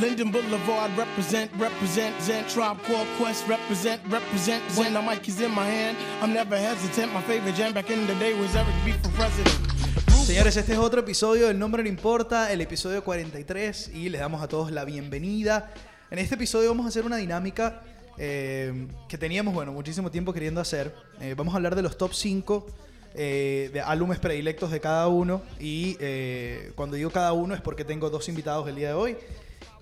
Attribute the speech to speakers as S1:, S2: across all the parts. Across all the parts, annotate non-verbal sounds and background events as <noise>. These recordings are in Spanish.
S1: Linden Boulevard, represent, represent, Zen Tribe Called Quest, represent, represent. When the mic is in my hand, I'm never hesitant. My favorite jam back in the day was Eric B for president.
S2: Señores, este es otro episodio del Nombre No Importa, el episodio 43, y les damos a todos la bienvenida. En este episodio vamos a hacer una dinámica eh, que teníamos, bueno, muchísimo tiempo queriendo hacer. Eh, vamos a hablar de los top 5 eh, de álbumes predilectos de cada uno, y eh, cuando digo cada uno es porque tengo dos invitados el día de hoy,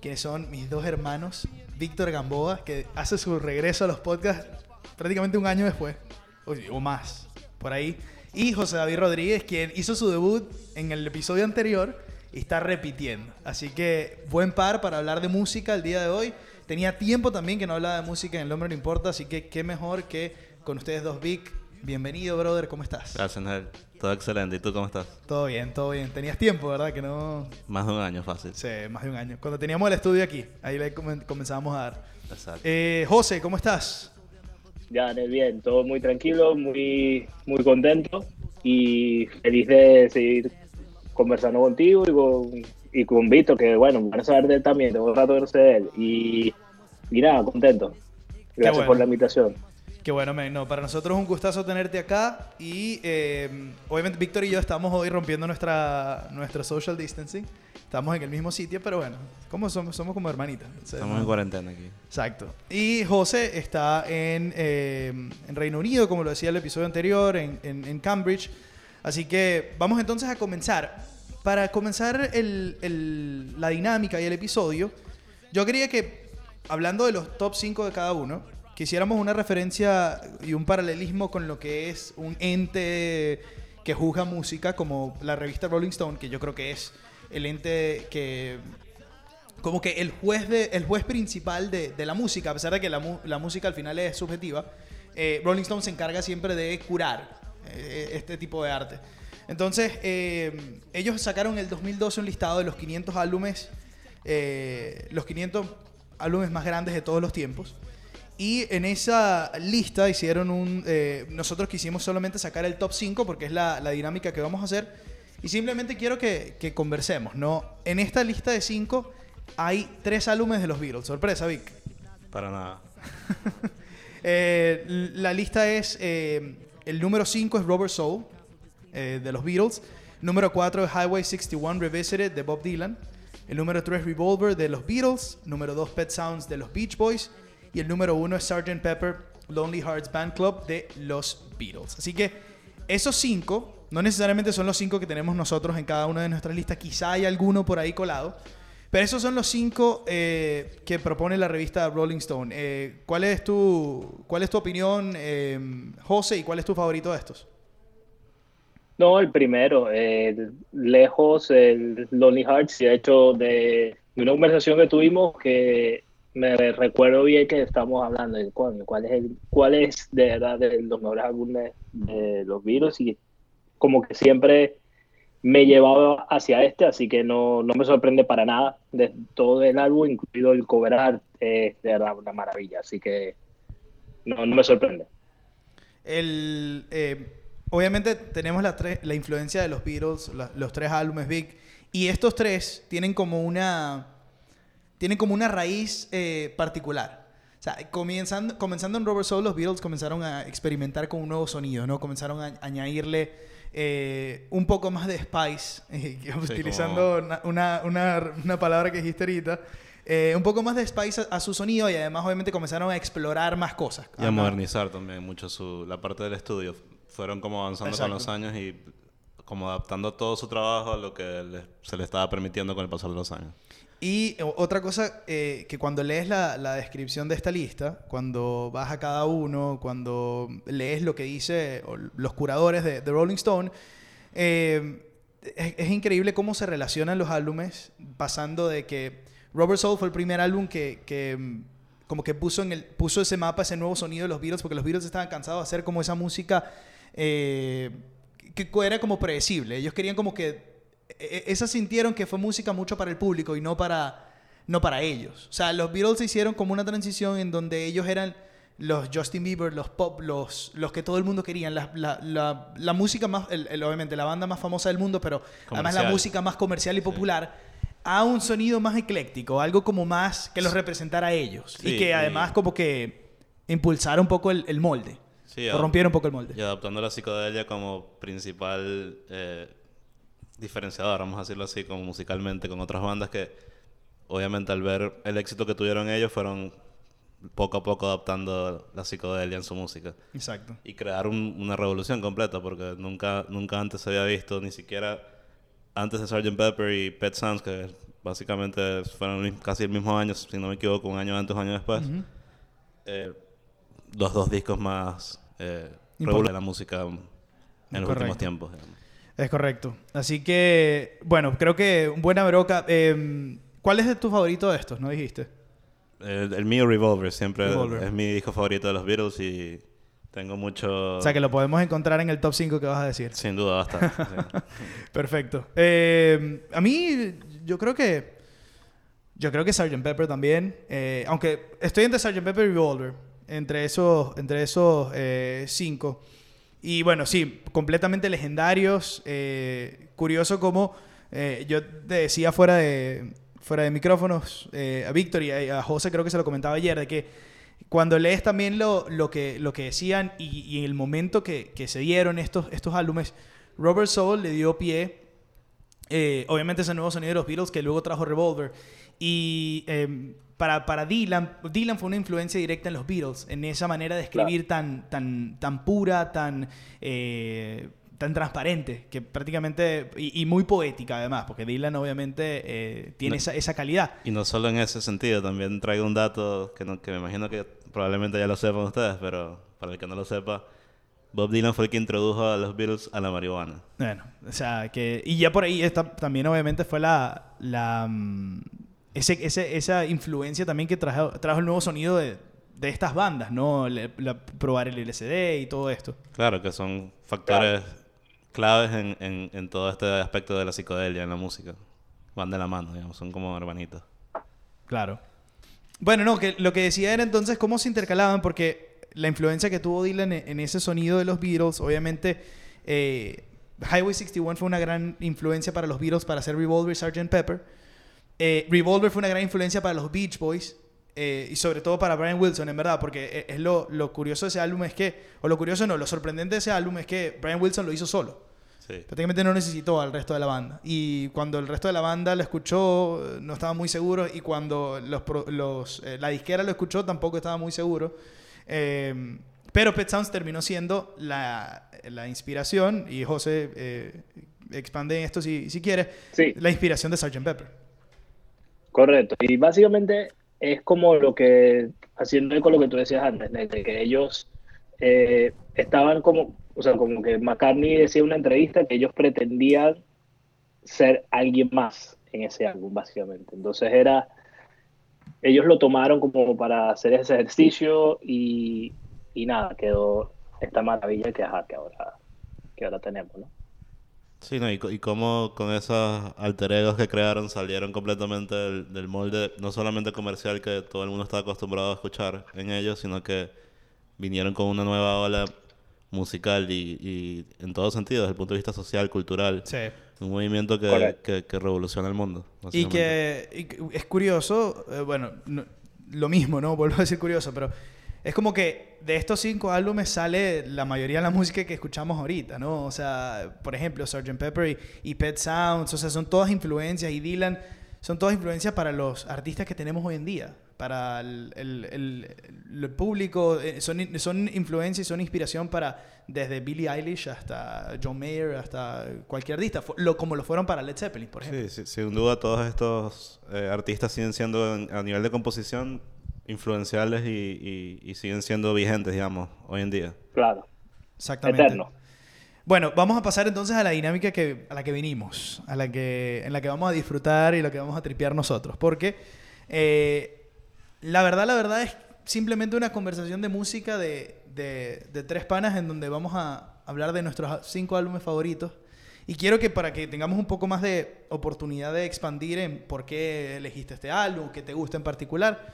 S2: quienes son mis dos hermanos, Víctor Gamboa, que hace su regreso a los podcasts prácticamente un año después, o, más, por ahí. Y José David Rodríguez, quien hizo su debut en el episodio anterior y está repitiendo. Así que buen par para hablar de música el día de hoy. Tenía tiempo también que no hablaba de música en El Hombre No Importa, así que qué mejor que con ustedes dos, Vic. Bienvenido, brother, ¿cómo estás?
S3: Gracias, Nel. Todo excelente. ¿Y tú cómo estás?
S2: Todo bien, todo bien. Tenías tiempo, ¿verdad? Que no...
S3: Más de un año, fácil.
S2: Sí, más de un año. Cuando teníamos el estudio aquí, ahí le comen- comenzamos a dar.
S3: Exacto.
S2: Eh, José, ¿cómo estás?
S4: Ya, bien, todo muy tranquilo, muy, muy contento y feliz de seguir conversando contigo y con, y con Víctor, que bueno, van a saber de él también, tengo un rato de él. Y, y nada, contento. Gracias
S2: bueno.
S4: por la invitación.
S2: Qué bueno. No, para nosotros es un gustazo tenerte acá y eh, obviamente Víctor y yo estamos hoy rompiendo nuestra, nuestro social distancing. Estamos en el mismo sitio, pero bueno, como somos, somos como hermanitas. O sea,
S3: Estamos
S2: no-
S3: en cuarentena aquí.
S2: Exacto. Y José está en, eh, en Reino Unido, como lo decía el episodio anterior, en, en- en Cambridge. Así que vamos entonces a comenzar. Para comenzar el- el- la dinámica y el episodio, yo quería que, hablando de los top 5 de cada uno, quisiéramos una referencia y un paralelismo con lo que es un ente que juzga música, como la revista Rolling Stone, que yo creo que es el ente que como que el juez, de, el juez principal de, la música, a pesar de que la, la música al final es subjetiva, eh, Rolling Stone se encarga siempre de curar eh, este tipo de arte. Entonces, eh, ellos sacaron en el 2012 un listado de los 500 álbumes, los 500 álbumes más grandes de todos los tiempos. Y en esa lista hicieron un... eh, nosotros quisimos solamente sacar el top 5 porque es la, la dinámica que vamos a hacer. Y simplemente quiero que, que conversemos, ¿no? En esta lista de 5 hay tres álbumes de los Beatles. Sorpresa, Vic.
S3: Para nada. <laughs>
S2: Eh, la lista es... eh, el número 5 es Robert Soul, eh, de los Beatles. Número 4 es Highway 61 Revisited, de Bob Dylan. El número 3 Revolver, de los Beatles. Número 2 Pet Sounds, de los Beach Boys. Y el número 1 es Sgt. Pepper, Lonely Hearts Band Club, de los Beatles. Así que esos cinco, no necesariamente son los cinco que tenemos nosotros en cada una de nuestras listas. Quizá hay alguno por ahí colado. Pero esos son los cinco eh, que propone la revista Rolling Stone. Eh, ¿cuál, es tu, ¿Cuál es tu opinión, eh, José, y cuál es tu favorito de estos?
S4: No, el primero, lejos, el Lonely Hearts, de hecho de una conversación que tuvimos que me recuerdo bien que estamos hablando de coño, cuál es, el, cuál es de verdad de los mejores álbumes de los Beatles y como que siempre me llevaba hacia este, así que no, no me sorprende para nada de todo el álbum, incluido el cover art, es de verdad una maravilla, así que no, no me sorprende.
S2: El, eh, obviamente tenemos la, la influencia de los Beatles, los tres álbumes Big, y estos tres tienen como una, tienen como una raíz eh, particular. O sea, comenzando, comenzando en Robert Soul, los Beatles comenzaron a experimentar con un nuevo sonido, ¿no? Comenzaron a añadirle eh, un poco más de spice, <laughs> eh, <laughs> utilizando una, una, una- una palabra que dijiste ahorita, eh, un poco más de spice a, a su sonido y además obviamente comenzaron a explorar más cosas.
S3: Y a modernizar también mucho su, la parte del estudio. Fueron como avanzando
S2: Exacto.
S3: con los años y como adaptando todo su trabajo a lo que les- se le estaba permitiendo con el pasar de los años.
S2: Y o- otra cosa eh, que cuando lees la, descripción de esta lista, cuando vas a cada uno, cuando lees lo que dice los curadores de, de Rolling Stone, eh, es, increíble cómo se relacionan los álbumes, pasando de que Robert Soul fue el primer álbum que, mm, como que puso, ese mapa, ese nuevo sonido de los Beatles, porque los Beatles estaban cansados de hacer como esa música eh, que era como predecible. Ellos querían como que esas sintieron que fue música mucho para el público y no para, no para ellos. O sea, los Beatles hicieron como una transición en donde ellos eran los Justin Bieber, los pop, los, los que todo el mundo querían, la, la, la, la música más, el- el- obviamente la banda más famosa del mundo, pero además la
S3: Comercial.
S2: música más comercial y popular, a un sonido más ecléctico, algo como más que los representara a ellos. y
S3: Sí,
S2: que
S3: y-
S2: además como que impulsara un poco el, el molde.
S3: Sí,
S2: o rompiera un poco el molde.
S3: Y adaptando la psicodelia como principal eh, diferenciador, vamos a decirlo así, como musicalmente con otras bandas que obviamente al ver el éxito que tuvieron ellos fueron poco a poco adaptando la psicodelia en su música.
S2: Exacto.
S3: Y crear un- una revolución completa porque nunca, nunca antes se había visto, ni siquiera antes de Sgt. Pepper y Pet Sounds, que básicamente fueron casi el mismo año, si no me equivoco, un año antes o un año después. eh, los dos discos más eh, de la música en los últimos tiempos. digamos.
S2: Es correcto. Así que, bueno, creo que un buena broca. Eh, ¿Cuál es de tu favorito de estos? ¿No dijiste?
S3: El, el mío Revolver siempre
S2: Revolver.
S3: es mi disco favorito de los Beatles y tengo mucho...
S2: O sea, que lo podemos encontrar en el top 5 que vas a decir.
S3: Sin duda va a estar. sí. <laughs>
S2: Perfecto. Eh, a mí, yo creo que. Yo creo que Sgt. Pepper también. eh, aunque estoy entre Sgt. Pepper y Revolver. Entre esos, entre esos eh, cinco. Y bueno, sí, completamente legendarios. eh, curioso como eh, yo te decía fuera de, fuera de micrófonos eh, a Víctor y a, a José, creo que se lo comentaba ayer, de que cuando lees también lo, lo, que, lo que decían y, y en el momento que, que se dieron estos, estos álbumes, Robert Soul le dio pie, eh, obviamente ese nuevo sonido de los Beatles que luego trajo Revolver. Y eh, para, para Dylan, Dylan fue una influencia directa en los Beatles, en esa manera de escribir tan, tan, tan pura, tan, eh, tan transparente, que prácticamente, y, y muy poética además, porque Dylan obviamente eh, tiene
S3: No.
S2: esa, esa calidad.
S3: Y no solo en ese sentido, también traigo un dato que, no- que me imagino que probablemente ya lo sepan ustedes, pero para el que no lo sepa, Bob Dylan fue el que introdujo a los Beatles a la marihuana.
S2: Bueno, o sea, que. Y ya por ahí está, también, obviamente, fue la. la mm, ese, ese- esa influencia también que trajo, trajo el nuevo sonido de, de estas bandas, ¿no? La- probar el LCD y todo esto.
S3: Claro, que son factores claves en, en, en todo este aspecto de la psicodelia en la música. Van de la mano, digamos, son como hermanitos.
S2: Claro. Bueno, no, que lo que decía era entonces cómo se intercalaban, porque la influencia que tuvo Dylan en, en ese sonido de los Beatles, obviamente, eh, Highway 61 fue una gran influencia para los Beatles para hacer Revolver y Sgt. Pepper. Eh, Revolver fue una gran influencia para los Beach Boys. eh, y sobre todo para Brian Wilson, en verdad, porque e- es lo, lo curioso de ese álbum es que, o lo curioso no, lo sorprendente de ese álbum es que Brian Wilson lo hizo solo.
S3: Sí.
S2: Prácticamente no necesitó al resto de la banda. Y cuando el resto de la banda lo escuchó, eh, no estaba muy seguro. Y cuando los, pro- los, eh, la disquera lo escuchó, tampoco estaba muy seguro. Eh, pero Pet Sounds terminó siendo la, la inspiración, y José eh, expande en esto si, si quiere,
S4: Sí.
S2: la inspiración de Sgt. Pepper.
S4: Correcto. Y básicamente es como lo que, haciendo eco lo que tú decías antes, de que ellos eh, estaban como, o sea, como que McCartney decía en una entrevista que ellos pretendían ser alguien más en ese álbum, básicamente. Entonces era, ellos lo tomaron como para hacer ese ejercicio y, y nada, quedó esta maravilla que, ajá, que, ahora, que ahora tenemos, ¿no?
S3: Sí, no, y, y cómo con esos alter egos que crearon salieron completamente del, del molde, no solamente comercial que todo el mundo está acostumbrado a escuchar en ellos, sino que vinieron con una nueva ola musical y, y en todo sentido, desde el punto de vista social, cultural.
S2: Sí.
S3: Un movimiento que, que, que revoluciona el mundo.
S2: Y que y que es curioso, eh, bueno, no- lo mismo, ¿no? Vuelvo a decir curioso, pero es como que de estos cinco álbumes sale la mayoría de la música que escuchamos ahorita, ¿no? O sea, por ejemplo, Sgt. Pepper y, y Pet Sounds, o sea, son todas influencias, y Dylan, son todas influencias para los artistas que tenemos hoy en día, para el, el- el- el público, eh, son, son influencias y son inspiración para desde Billie Eilish hasta John Mayer, hasta cualquier artista, lo, como lo fueron para Led Zeppelin, por ejemplo.
S3: Sí, sí, sin duda todos estos eh, artistas siguen siendo en- a nivel de composición influenciales y, y- y siguen siendo vigentes, digamos, hoy en día.
S4: Claro,
S2: Exactamente.
S4: eterno.
S2: Bueno, vamos a pasar entonces a la dinámica que, a la que vinimos, a la que, en la que vamos a disfrutar y lo que vamos a tripear nosotros. Porque eh, la verdad, la verdad es simplemente una conversación de música de, de- de tres panas en donde vamos a hablar de nuestros cinco álbumes favoritos. Y quiero que para que tengamos un poco más de oportunidad de expandir en por qué elegiste este álbum, qué te gusta en particular,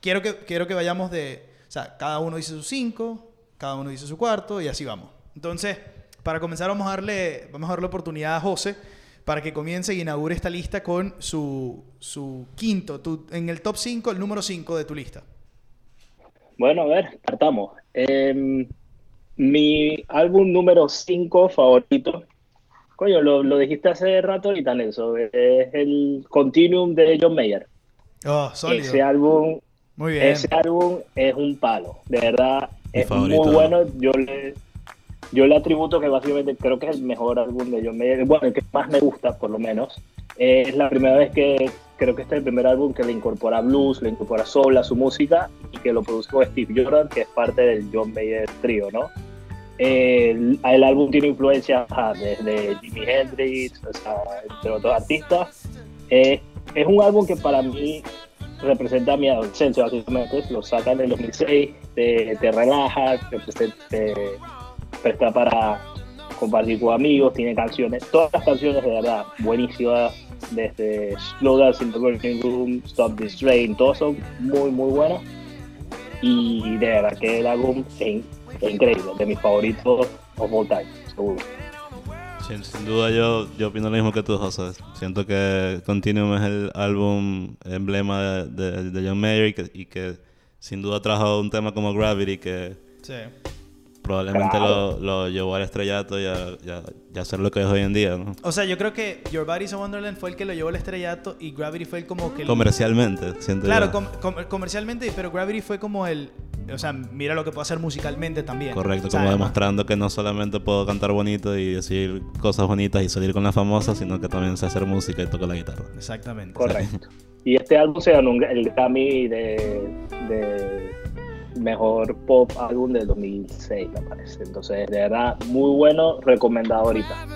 S2: quiero que, quiero que vayamos de, o sea, cada uno dice sus cinco, cada uno dice su cuarto y así vamos. Entonces, para comenzar vamos a darle, vamos a darle oportunidad a José para que comience y inaugure esta lista con su, su quinto, tu- en el top 5, el número 5 de tu lista.
S4: Bueno, a ver, partamos. Em, mi álbum número 5 favorito, coño, lo, lo dijiste hace rato ahorita, Nelson, es el Continuum de John Mayer.
S2: Oh, sólido.
S4: Ese álbum,
S2: Muy bien.
S4: ese álbum es un palo, de verdad,
S3: Mi
S4: es
S3: favorito.
S4: muy bueno. Yo le, yo le atributo que básicamente creo que es el mejor álbum de John Mayer, bueno, el que más me gusta, por lo menos. Eh, es la primera vez que creo que este es el primer álbum que le incorpora blues, le incorpora soul a su música y que lo produce con Steve Jordan, que es parte del John Mayer trío, ¿no? Eh, el, el álbum tiene influencias ajá, desde Jimi Hendrix, o sea, entre otros artistas. Eh, es un álbum que para mí representa mi adolescencia, básicamente. Lo sacan en el 2006, te, te relaja, te, te- presta para compartir con amigos, tiene canciones, todas las canciones de verdad buenísimas, desde Slow Dance in the Burning Room, Stop This Train, todas son muy, muy buenas. Y de verdad que el álbum es increíble, de mis favoritos of all time, seguro.
S3: Sin, duda yo, yo opino lo mismo que tú, José. Siento que Continuum es el álbum emblema de, de- de John Mayer y que, y que sin duda trajo un tema como Gravity que
S2: Sí.
S3: Probablemente
S4: Claro.
S3: lo, lo llevó al estrellato y a, y a- y a ser lo que es hoy en día, ¿no?
S2: O sea, yo creo que Your Body's a Wonderland fue el que lo llevó al estrellato y Gravity fue el como que... el-
S3: Comercialmente, siento
S2: Claro,
S3: yo.
S2: com- com- comercialmente, pero Gravity fue como el... O sea, mira lo que puedo hacer musicalmente también.
S3: Correcto, como demostrando que no solamente puedo cantar bonito y decir cosas bonitas y salir con las famosas, sino que también sé hacer música y toco la guitarra.
S2: Exactamente.
S4: Correcto. Y este álbum se ganó un- el Grammy de, de mejor pop álbum del 2006, me parece. Entonces, de verdad, muy bueno, recomendado ahorita.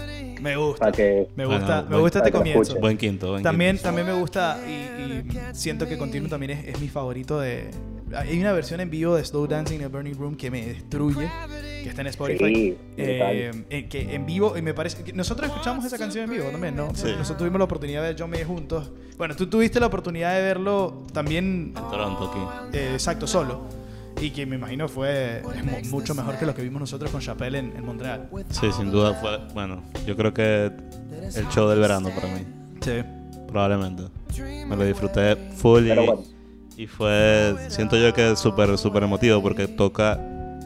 S2: Me gusta.
S4: Para que
S2: Me
S3: Bueno,
S2: gusta, me
S3: buen-
S2: gusta este
S4: que lo
S2: comienzo.
S3: Buen quinto, buen
S2: También,
S3: quinto.
S2: también me gusta y, y siento que Continuum también es, es mi favorito de... Hay una versión en vivo de Slow Dancing in a Burning Room que me destruye, que está en Spotify.
S4: Sí,
S2: Eh, eh, que en vivo, y me parece que nosotros escuchamos esa canción en vivo también, ¿no?
S3: Sí.
S2: Nosotros tuvimos la oportunidad de ver John Mayer juntos. Bueno, tú tuviste la oportunidad de verlo también,
S3: En Toronto aquí.
S2: eh, exacto, solo. Y que me imagino fue mucho mejor que lo que vimos nosotros con Chappelle en, en Montreal.
S3: Sí, sin duda fue, bueno, yo creo que el show del verano para mí,
S2: Sí.
S3: probablemente. Me lo disfruté full y,
S4: Pero bueno.
S3: y fue, siento yo que es súper, súper emotivo porque toca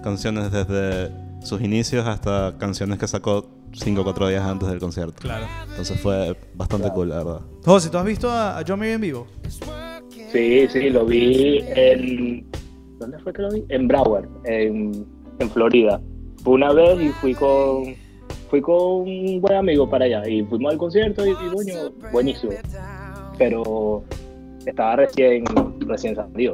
S3: canciones desde sus inicios hasta canciones que sacó 5 o 4 días antes del concierto.
S2: Claro.
S3: Entonces fue bastante cool, la verdad.
S2: José, ¿tú has visto a, a John Mayer en vivo?
S4: Sí, sí, lo vi en. ¿Dónde fue que lo vi? En Broward, en, en Florida. Fue una vez y fui con. Fui con un buen amigo para allá y fuimos al concierto y, y coño, buenísimo. Pero estaba recién, recién salido.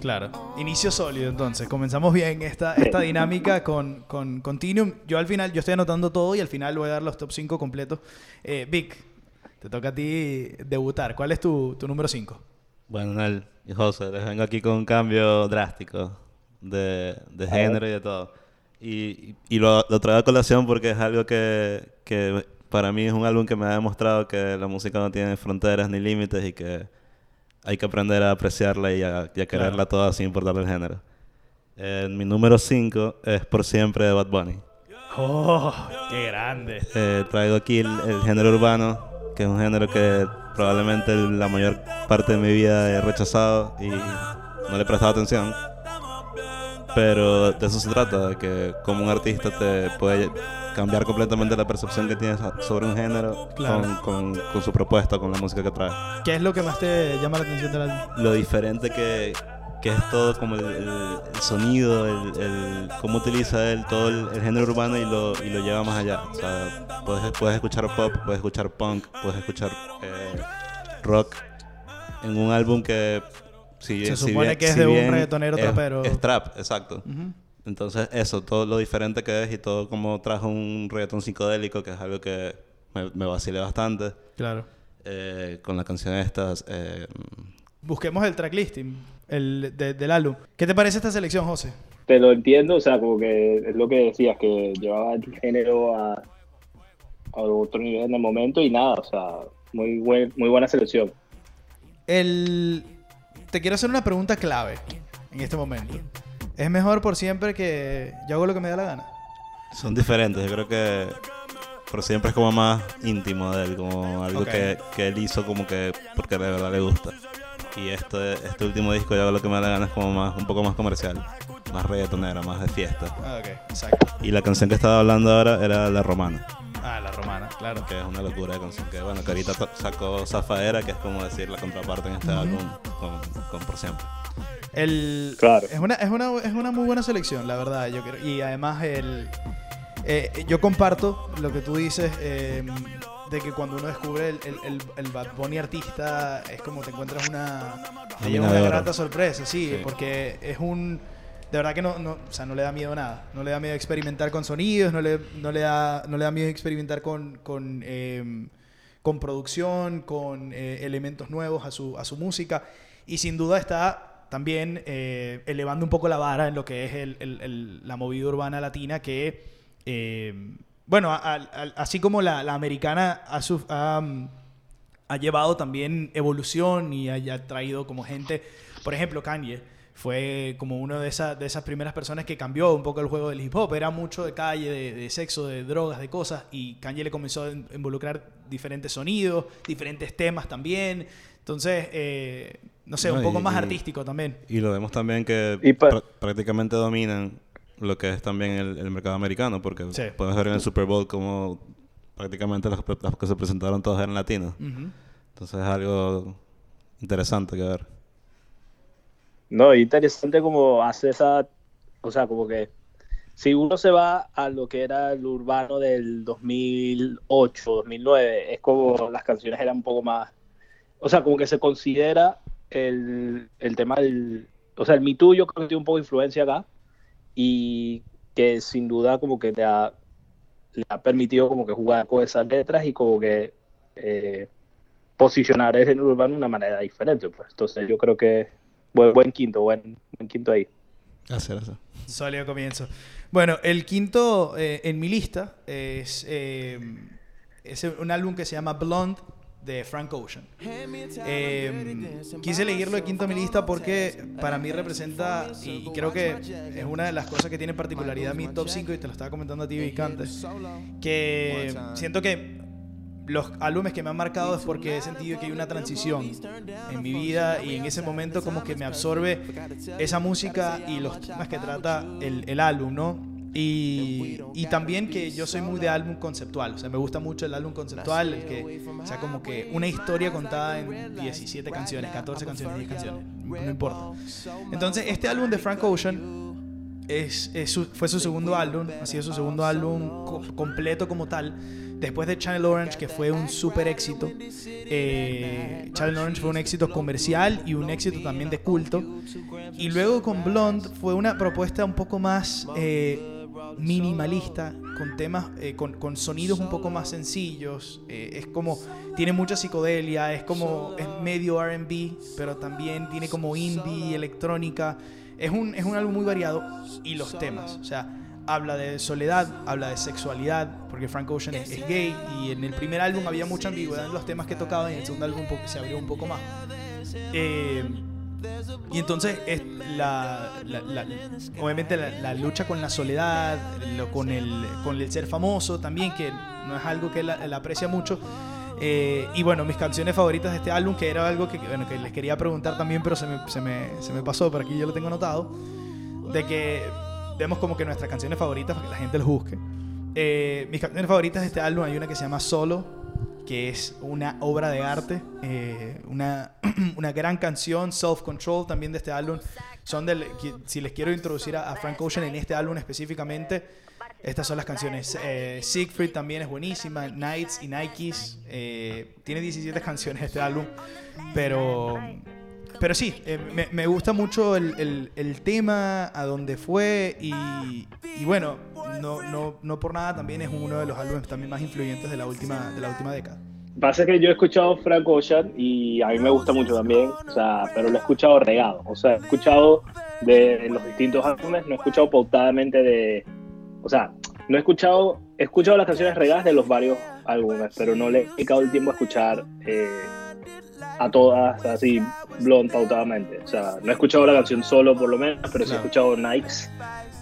S2: Claro. Inicio sólido, entonces. Comenzamos bien esta, esta dinámica con, con Continuum. Yo al final, yo estoy anotando todo y al final voy a dar los top 5 completos. Eh, Vic, te toca a ti debutar. ¿Cuál es tu, tu número 5?
S3: Bueno, Nel y José, les vengo aquí con un cambio drástico de, de género y de todo. Y, y- lo, lo traigo a colación porque es algo que, que para mí es un álbum que me ha demostrado que la música no tiene fronteras ni límites y que hay que aprender a apreciarla y a, y a quererla toda sin importar el género. Eh, mi número 5 es Por Siempre de Bad Bunny.
S2: ¡Oh! ¡Qué grande!
S3: Eh, traigo aquí el, el género urbano, que es un género que probablemente la mayor parte de mi vida he rechazado y no le he prestado atención. Pero de eso se trata, de que como un artista te puede cambiar completamente la percepción que tienes sobre un género
S2: Claro.
S3: con, con- con su propuesta, con la música que trae.
S2: ¿Qué es lo que más te llama la atención del álbum?
S3: Lo diferente que, que es todo como el, el- el sonido, el, el- cómo utiliza él todo el, género urbano y lo, y lo lleva más allá. O sea, puedes, puedes escuchar pop, puedes escuchar punk, puedes escuchar eh, rock en un álbum que si,
S2: Se
S3: si
S2: supone
S3: bien-
S2: que es
S3: si
S2: de un reggaetonero
S3: es-
S2: trapero.
S3: Es trap, exacto. Entonces eso, todo lo diferente que es y todo como trajo un reggaetón psicodélico, que es algo que me, me vacilé bastante.
S2: Claro.
S3: eh, con la canción estas, eh,
S2: Busquemos el tracklisting el, de- del álbum. ¿Qué te parece esta selección, José?
S4: Te lo entiendo, o sea, como que es lo que decías, que llevaba el género a, a otro nivel en el momento y nada, o sea, muy, buen, muy buena selección.
S2: El... Te quiero hacer una pregunta clave en este momento. ¿Es mejor por siempre que yo hago lo que me da la gana?
S3: Son diferentes, yo creo que Pero siempre es como más íntimo de él, como algo que, que él hizo como que porque de verdad le gusta. Y este, este último disco ya lo que me da la gana es como más, un poco más comercial, más reggaetonera, más de fiesta.
S2: Ah, ok, exacto.
S3: Y la canción que estaba hablando ahora era La Romana,
S2: Ah, la romana, claro.
S3: que es una locura de canción. Que bueno, que ahorita sacó Zafaera, que es como decir la contraparte en este álbum con, con Por Siempre.
S2: El,
S4: Claro.
S2: es, una, es, una, es una muy buena selección, la verdad. Yo creo, y además, el, eh, yo comparto lo que tú dices eh, de que cuando uno descubre el, el, el, el Bad Bunny artista, es como te encuentras una, te
S3: Una
S2: lleva grata sorpresa, sí,
S3: Sí.
S2: porque es un. De verdad que no, no, o sea, no le da miedo nada. No le da miedo experimentar con sonidos, no le, no le, da, no le da miedo experimentar con, con, eh, con producción, con eh, elementos nuevos a su, a su música. Y sin duda está también eh, elevando un poco la vara en lo que es el- el- el- la movida urbana latina que, eh, bueno, a- a- a- así como la, la americana ha, suf- ha, mm, ha llevado también evolución y haya traído como gente, por ejemplo, Kanye fue como una de, esas de esas primeras personas que cambió un poco el juego del hip hop. Era mucho de calle, de, de sexo, de drogas, de cosas. Y Kanye le comenzó a in- involucrar diferentes sonidos, diferentes temas también. Entonces, eh, no sé,
S3: No,
S2: un poco
S3: y-
S2: más
S3: y-
S2: artístico también.
S3: Y lo vemos también que
S4: Y pa-
S3: pr- prácticamente dominan lo que es también el, el mercado americano, porque
S2: Sí.
S3: podemos ver en el Super Bowl como prácticamente los que se presentaron todos eran latinos.
S2: Ujú.
S3: Entonces es algo interesante que ver.
S4: No, interesante como hace esa, o sea, como que si uno se va a lo que era el urbano del 2008, 2009, es como las canciones eran un poco más, o sea, como que se considera el, el tema del, o sea, el Me Too yo creo que tiene un poco de influencia acá y que sin duda como que te ha, le ha permitido como que jugar con esas letras y como que eh, posicionar género urbano de una manera diferente, pues. Entonces yo creo que buen, buen quinto, buen, buen quinto ahí.
S3: Hacer eso.
S2: Sólido comienzo. Bueno, el quinto eh, en mi lista es, eh, es un álbum que se llama Blonde de Frank Ocean. Eh, quise elegirlo de quinto en mi lista porque para mí representa, y creo que es una de las cosas que tiene particularidad mi top 5, y te lo estaba comentando a ti, Vic, antes, que siento que los álbumes que me han marcado es porque he sentido que hay una transición en mi vida y en ese momento como que me absorbe esa música y los temas que trata el, el álbum, ¿no? Y, y también que yo soy muy de álbum conceptual, o sea, me gusta mucho el álbum conceptual, el que, o sea, como que una historia contada en 17 canciones, 14 canciones, 10 canciones, no importa. Entonces, este álbum de Frank Ocean es, fue su segundo álbum, ha sido su segundo álbum co- completo como tal. Después de Channel Orange, que fue un súper éxito. eh, Channel Orange fue un éxito comercial y un éxito también de culto. Y luego con Blonde fue una propuesta un poco más eh, minimalista, con temas, eh, con, con sonidos un poco más sencillos. eh, es como, tiene mucha psicodelia, es como, es medio RB, pero también tiene como indie, electrónica. Es un, es un álbum muy variado y los temas, o sea, habla de soledad, habla de sexualidad, porque Frank Ocean es, es gay y en el primer álbum había mucha ambigüedad en los temas que tocaba y en el segundo álbum se abrió un poco más. Eh, y entonces es la, obviamente la, lucha con la soledad, con, el, con el ser famoso también, que no es algo que él, aprecia mucho. Eh, y bueno, mis canciones favoritas de este álbum, que era algo que, bueno, que les quería preguntar también, pero se me, se me, se me pasó, pero aquí yo lo tengo anotado, de que vemos como que nuestras canciones favoritas para que la gente los busque. Eh, mis canciones favoritas de este álbum hay una que se llama Solo, que es una obra de arte, eh, una, <clears throat> una gran canción, Self Control también de este álbum. Son del, si les quiero introducir a, a Frank Ocean en este álbum específicamente, estas son las canciones. Eh, Siegfried también es buenísima, Nights y Nikes. eh, tiene 17 canciones este álbum, pero, pero sí, eh, me, gusta mucho el, el- tema, a dónde fue y, y bueno, no, no, no por nada también es uno de los álbumes también más influyentes de la última, de la última década.
S4: Pasa que yo he escuchado Frank Ocean y a mí me gusta mucho también, o sea, pero lo he escuchado regado, o sea, he escuchado de los distintos álbumes, no he escuchado pautadamente de, o sea, no he escuchado, he escuchado las canciones regadas de los varios álbumes, pero no le he dedicado el tiempo a escuchar eh, a todas así blond pautadamente, o sea, no he escuchado la canción solo por lo menos, pero sí he
S2: Claro.
S4: escuchado Nikes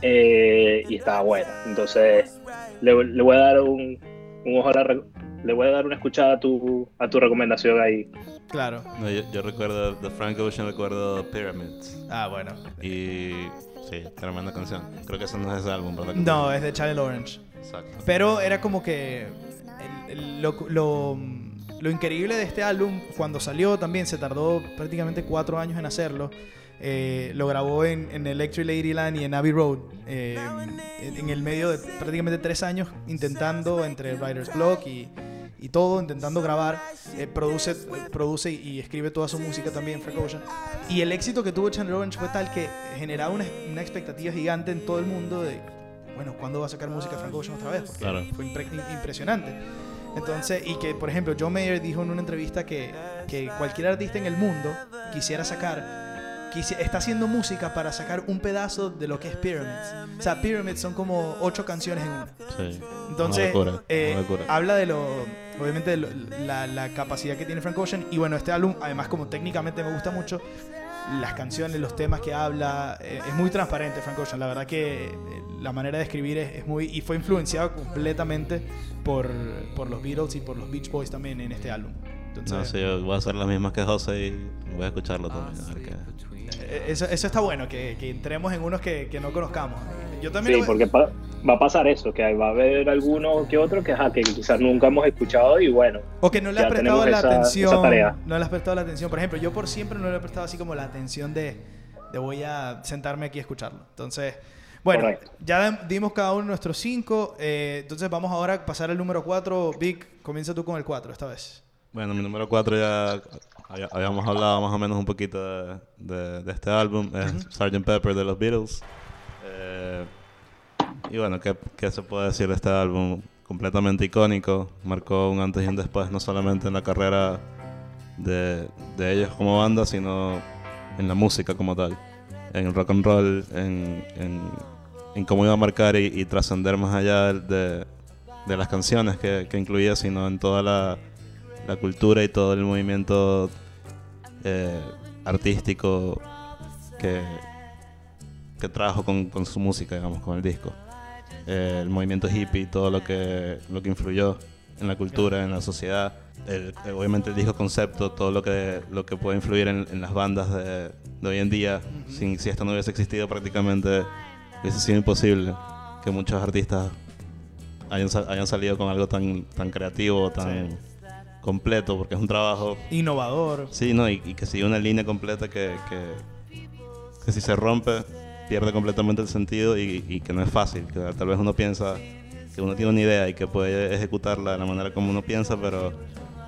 S4: eh, y estaba buena, entonces le, le voy a dar un un ojo a la re- le voy a dar una escuchada a tu, a tu recomendación ahí.
S2: Claro.
S3: No, yo, yo recuerdo de Frank Ocean, recuerdo Pyramids.
S2: Ah, bueno.
S3: Y sí, tremenda canción. Creo que ese no es ese álbum, ¿verdad?
S2: No, es de Channel Orange.
S3: Exacto.
S2: Pero era como que el- el- lo, lo- lo increíble de este álbum, cuando salió también, se tardó prácticamente cuatro años en hacerlo. Eh, lo grabó en, en Electric Ladyland y en Abbey Road. eh, en, en el medio de prácticamente tres años intentando entre Writer's Block y, y todo, intentando grabar. Eh, produce, produce y, y escribe toda su música también, Frank Ocean. Y el éxito que tuvo Channel Orange fue tal que generaba una, una expectativa gigante en todo el mundo de, bueno, ¿cuándo va a sacar música Frank Ocean otra vez? Porque
S3: Claro.
S2: fue impre- impresionante. Entonces, y que, por ejemplo, John Mayer dijo en una entrevista que, que cualquier artista en el mundo quisiera sacar, quisi- está haciendo música para sacar un pedazo de lo que es Pyramids. O sea, Pyramids son como ocho canciones en una.
S3: Sí.
S2: Entonces,
S3: Una locura,
S2: eh, habla de lo, obviamente, de lo- la, la capacidad que tiene Frank Ocean. Y bueno, este álbum, además, como técnicamente me gusta mucho, las canciones, los temas que habla, eh, es muy transparente Frank Ocean. La verdad que eh, la manera de escribir es, es muy... Y fue influenciado completamente por, por los Beatles y por los Beach Boys también en este álbum. Entonces,
S3: No, sí, yo voy a hacer las mismas que José y voy a escucharlo también. A ver qué.
S2: Eh, eso, eso está bueno, que, que entremos en unos que, que no conozcamos. Yo también...
S4: Sí,
S2: lo-
S4: porque pa- va a pasar eso, que va a haber alguno que otro que, ajá, que quizás nunca hemos escuchado y bueno,
S2: O que no le has prestado la
S4: esa-
S2: atención.
S4: esa tarea.
S2: No le has prestado la atención. Por ejemplo, yo por siempre no le he prestado así como la atención de, de voy a sentarme aquí a escucharlo. Entonces, bueno,
S4: Correcto.
S2: ya dimos cada uno nuestros cinco. eh, entonces vamos ahora a pasar al número cuatro. Vic, comienza tú con el cuatro esta vez.
S3: Bueno, mi número 4 ya habíamos hablado más o menos un poquito de, de- de este álbum, Sgt. Pepper de los Beatles. Eh, y bueno, ¿qué, qué se puede decir de este álbum? Completamente icónico, marcó un antes y un después, no solamente en la carrera de, de ellos como banda, sino en la música como tal, en el rock and roll, en, en, en cómo iba a marcar y, y trascender más allá de, de las canciones que, que incluía, sino en toda la, la cultura y todo el movimiento eh, artístico que, que trajo con, con su música, digamos, con el disco. Eh, el movimiento hippie, todo lo que, lo que influyó en la cultura, en la sociedad. El- obviamente el disco concepto, todo lo que, lo que puede influir en, en las bandas de, de hoy en día. Sin- si esto no hubiese existido prácticamente hubiese sido imposible que muchos artistas hayan, hayan salido con algo tan, tan creativo, tan completo, porque es un trabajo
S2: Innovador.
S3: Sí, no, y, y que sigue una línea completa que, que, que si se rompe pierde completamente el sentido y, y que no es fácil. Que tal vez uno piensa que uno tiene una idea y que puede ejecutarla de la manera como uno piensa, pero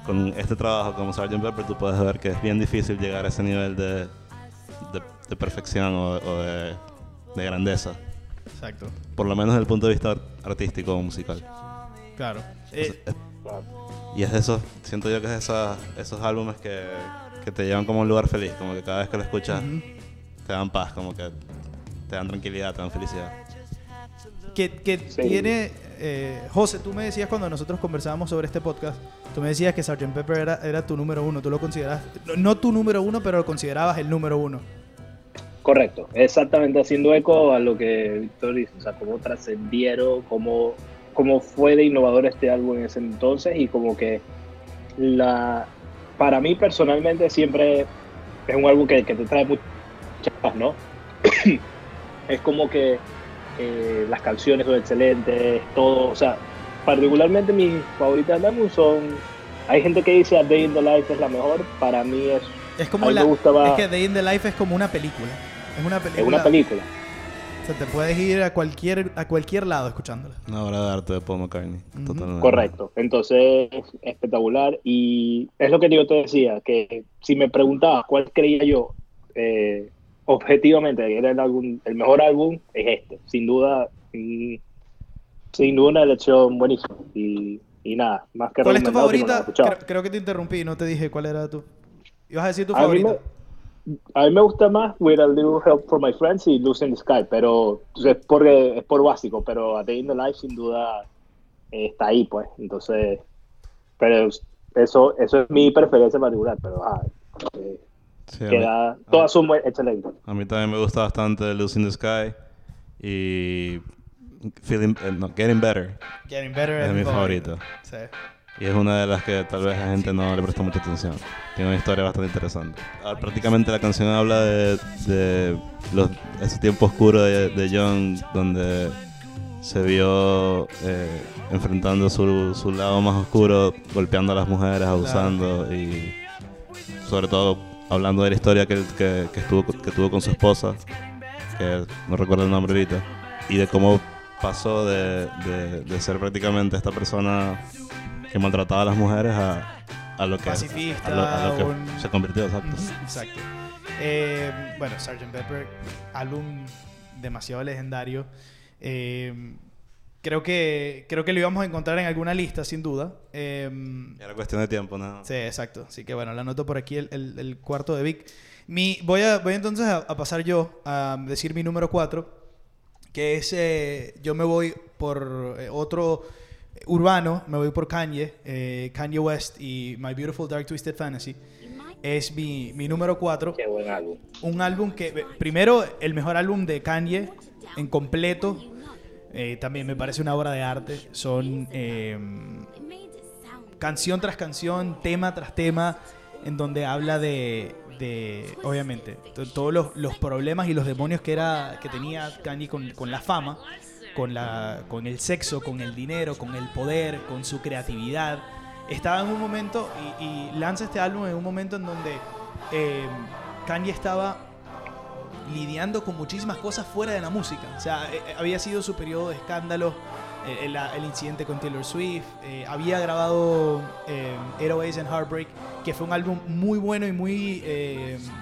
S3: con este trabajo como Sgt. Pepper tú puedes ver que es bien difícil llegar a ese nivel de, de, de perfección o, o de, de grandeza,
S2: Exacto.
S3: por lo menos desde el punto de vista artístico o musical.
S2: Claro. Eh,
S3: Y es eso, siento yo que es esas- esos álbumes que, que te llevan como a un lugar feliz, como que cada vez que lo escuchas te dan paz, como que te dan tranquilidad, te dan felicidad.
S2: que, que
S4: Sí.
S2: tiene eh, José, tú me decías cuando nosotros conversábamos sobre este podcast, tú me decías que Sgt. Pepper era, era tu número uno, tú lo consideras, no, no tu número uno, pero lo considerabas el número uno.
S4: correcto, exactamente haciendo eco a lo que Víctor dice, o sea, cómo trascendieron, cómo, cómo fue de innovador este álbum en ese entonces y como que la, para mí personalmente siempre es un álbum que, que te trae muchas paz, ¿no? <clears throat> es como que eh, las canciones son excelentes, todo, o sea, particularmente mis favoritas del álbum son, hay gente que dice A Day in the Life es la mejor, para mí es,
S2: Es como la,
S4: me
S2: es que Day in the Life es como una película. Es una película.
S4: es una película.
S2: Sea, te puedes ir a cualquier, a cualquier lado escuchándola.
S3: Una obra de arte de Paul McCartney. Totalmente.
S4: Correcto. Entonces, es espectacular. Y es lo que yo te decía, que si me preguntabas cuál creía yo, eh, objetivamente, que era el, álbum, el mejor álbum, es este. Sin duda, mm, sin duda una elección buenísima. Y, y nada, más que
S2: ¿Cuál es tu favorita? Creo, creo que te interrumpí, no te dije cuál era tu. Ibas a decir tu
S4: A mí,
S2: favorita.
S4: A mí me gusta más With a Little Help from My Friends y Lose in the Sky, pero es por, es por básico, pero A Day in the Life sin duda eh, está ahí, pues. Entonces, pero eso, eso es mi preferencia particular, pero ah, eh,
S3: Sí, a, mí,
S4: queda, todas son muy excelentes.
S3: a mí también me gusta bastante Lucy in the Sky. Y Feeling, eh, no, Getting Better.
S2: Getting Better
S3: Es mi favorito.
S2: Sí.
S3: Y es una de las que tal vez la gente no le presta mucha atención. Tiene una historia bastante interesante. Ah, prácticamente la canción habla de, de los, ese tiempo oscuro de, de John, donde se vio eh, enfrentando su, su lado más oscuro, golpeando a las mujeres, abusando y sobre todo hablando de la historia que, que, que estuvo, que tuvo con su esposa, que no recuerdo el nombre ahorita, y de cómo pasó de, de- de ser prácticamente esta persona que maltrataba a las mujeres a, a lo que, a lo, a lo que
S2: un-
S3: se convirtió, exacto.
S2: Exacto. Eh, bueno, Sgt. Pepper, álbum demasiado legendario. Eh, creo que creo que lo íbamos a encontrar en alguna lista, sin duda. Eh,
S3: Era cuestión de tiempo, ¿no?
S2: Sí, exacto. Así que bueno, la anoto por aquí el, el- el cuarto de Vic. Mi, voy, a, voy entonces a, a pasar yo a decir mi número cuatro, que es, eh, yo me voy por otro urbano, me voy por Kanye, eh, Kanye West y My Beautiful Dark Twisted Fantasy. Es mi, mi número cuatro
S4: Qué buen álbum.
S2: un álbum que, primero, el mejor álbum de Kanye en completo. eh, también me parece una obra de arte. Son eh, canción tras canción, tema tras tema, en donde habla de, de, obviamente, to- todos los, los problemas y los demonios que, era, que tenía Kanye con, con la fama, con, la, con el sexo, con el dinero, con el poder, con su creatividad. Estaba en un momento, y, lanza este álbum en un momento en donde eh, Kanye estaba lidiando con muchísimas cosas fuera de la música. O sea, eh, eh, había sido su periodo de escándalos, eh, el, incidente con Taylor Swift, había grabado 808s and Heartbreak, que fue un álbum muy bueno y muy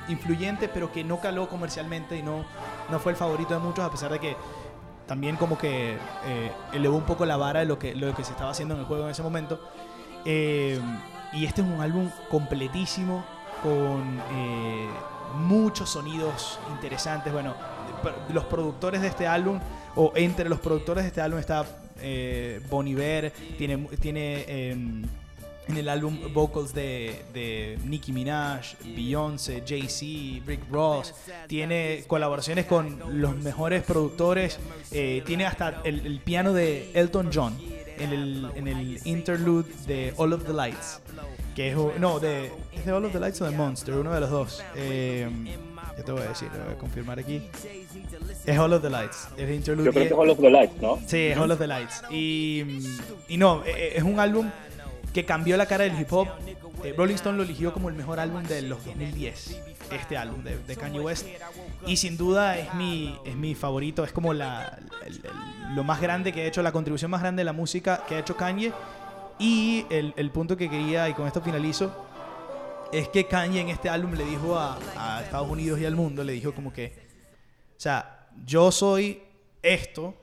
S2: influyente, pero que no caló comercialmente y no, no fue el favorito de muchos, a pesar de que también como que eh, elevó un poco la vara de lo que, lo que se estaba haciendo en el juego en ese momento. Eh, y este es un álbum completísimo con eh, muchos sonidos interesantes. Bueno, los productores de este álbum, o entre los productores de este álbum está eh, Bon Iver, tiene, tiene eh, en el álbum vocals de, de Nicki Minaj, Beyoncé, Jay-Z, Rick Ross. Tiene colaboraciones con los mejores productores. eh, tiene hasta el, el piano de Elton John en el, en el interlude de All of the Lights. Que es, no, de, ¿es de All of the Lights o de Monster? Uno de los dos. Eh, ya te voy a decir, te voy a confirmar aquí. Es All of the Lights. Es el interlude.
S4: Yo creo que es All of the Lights, ¿no?
S2: Sí, es All of the Lights. Y, y no, eh, es un álbum que cambió la cara del hip hop. Eh, Rolling Stone lo eligió como el mejor álbum de los 2010. Este álbum de, Kanye West. Y sin duda es mi, es mi favorito. Es como la, lo más grande que ha hecho, la contribución más grande de la música que ha hecho Kanye. Y el, el punto que quería, y con esto finalizo, es que Kanye en este álbum le dijo a, a Estados Unidos y al mundo, le dijo como que, o sea, yo soy esto,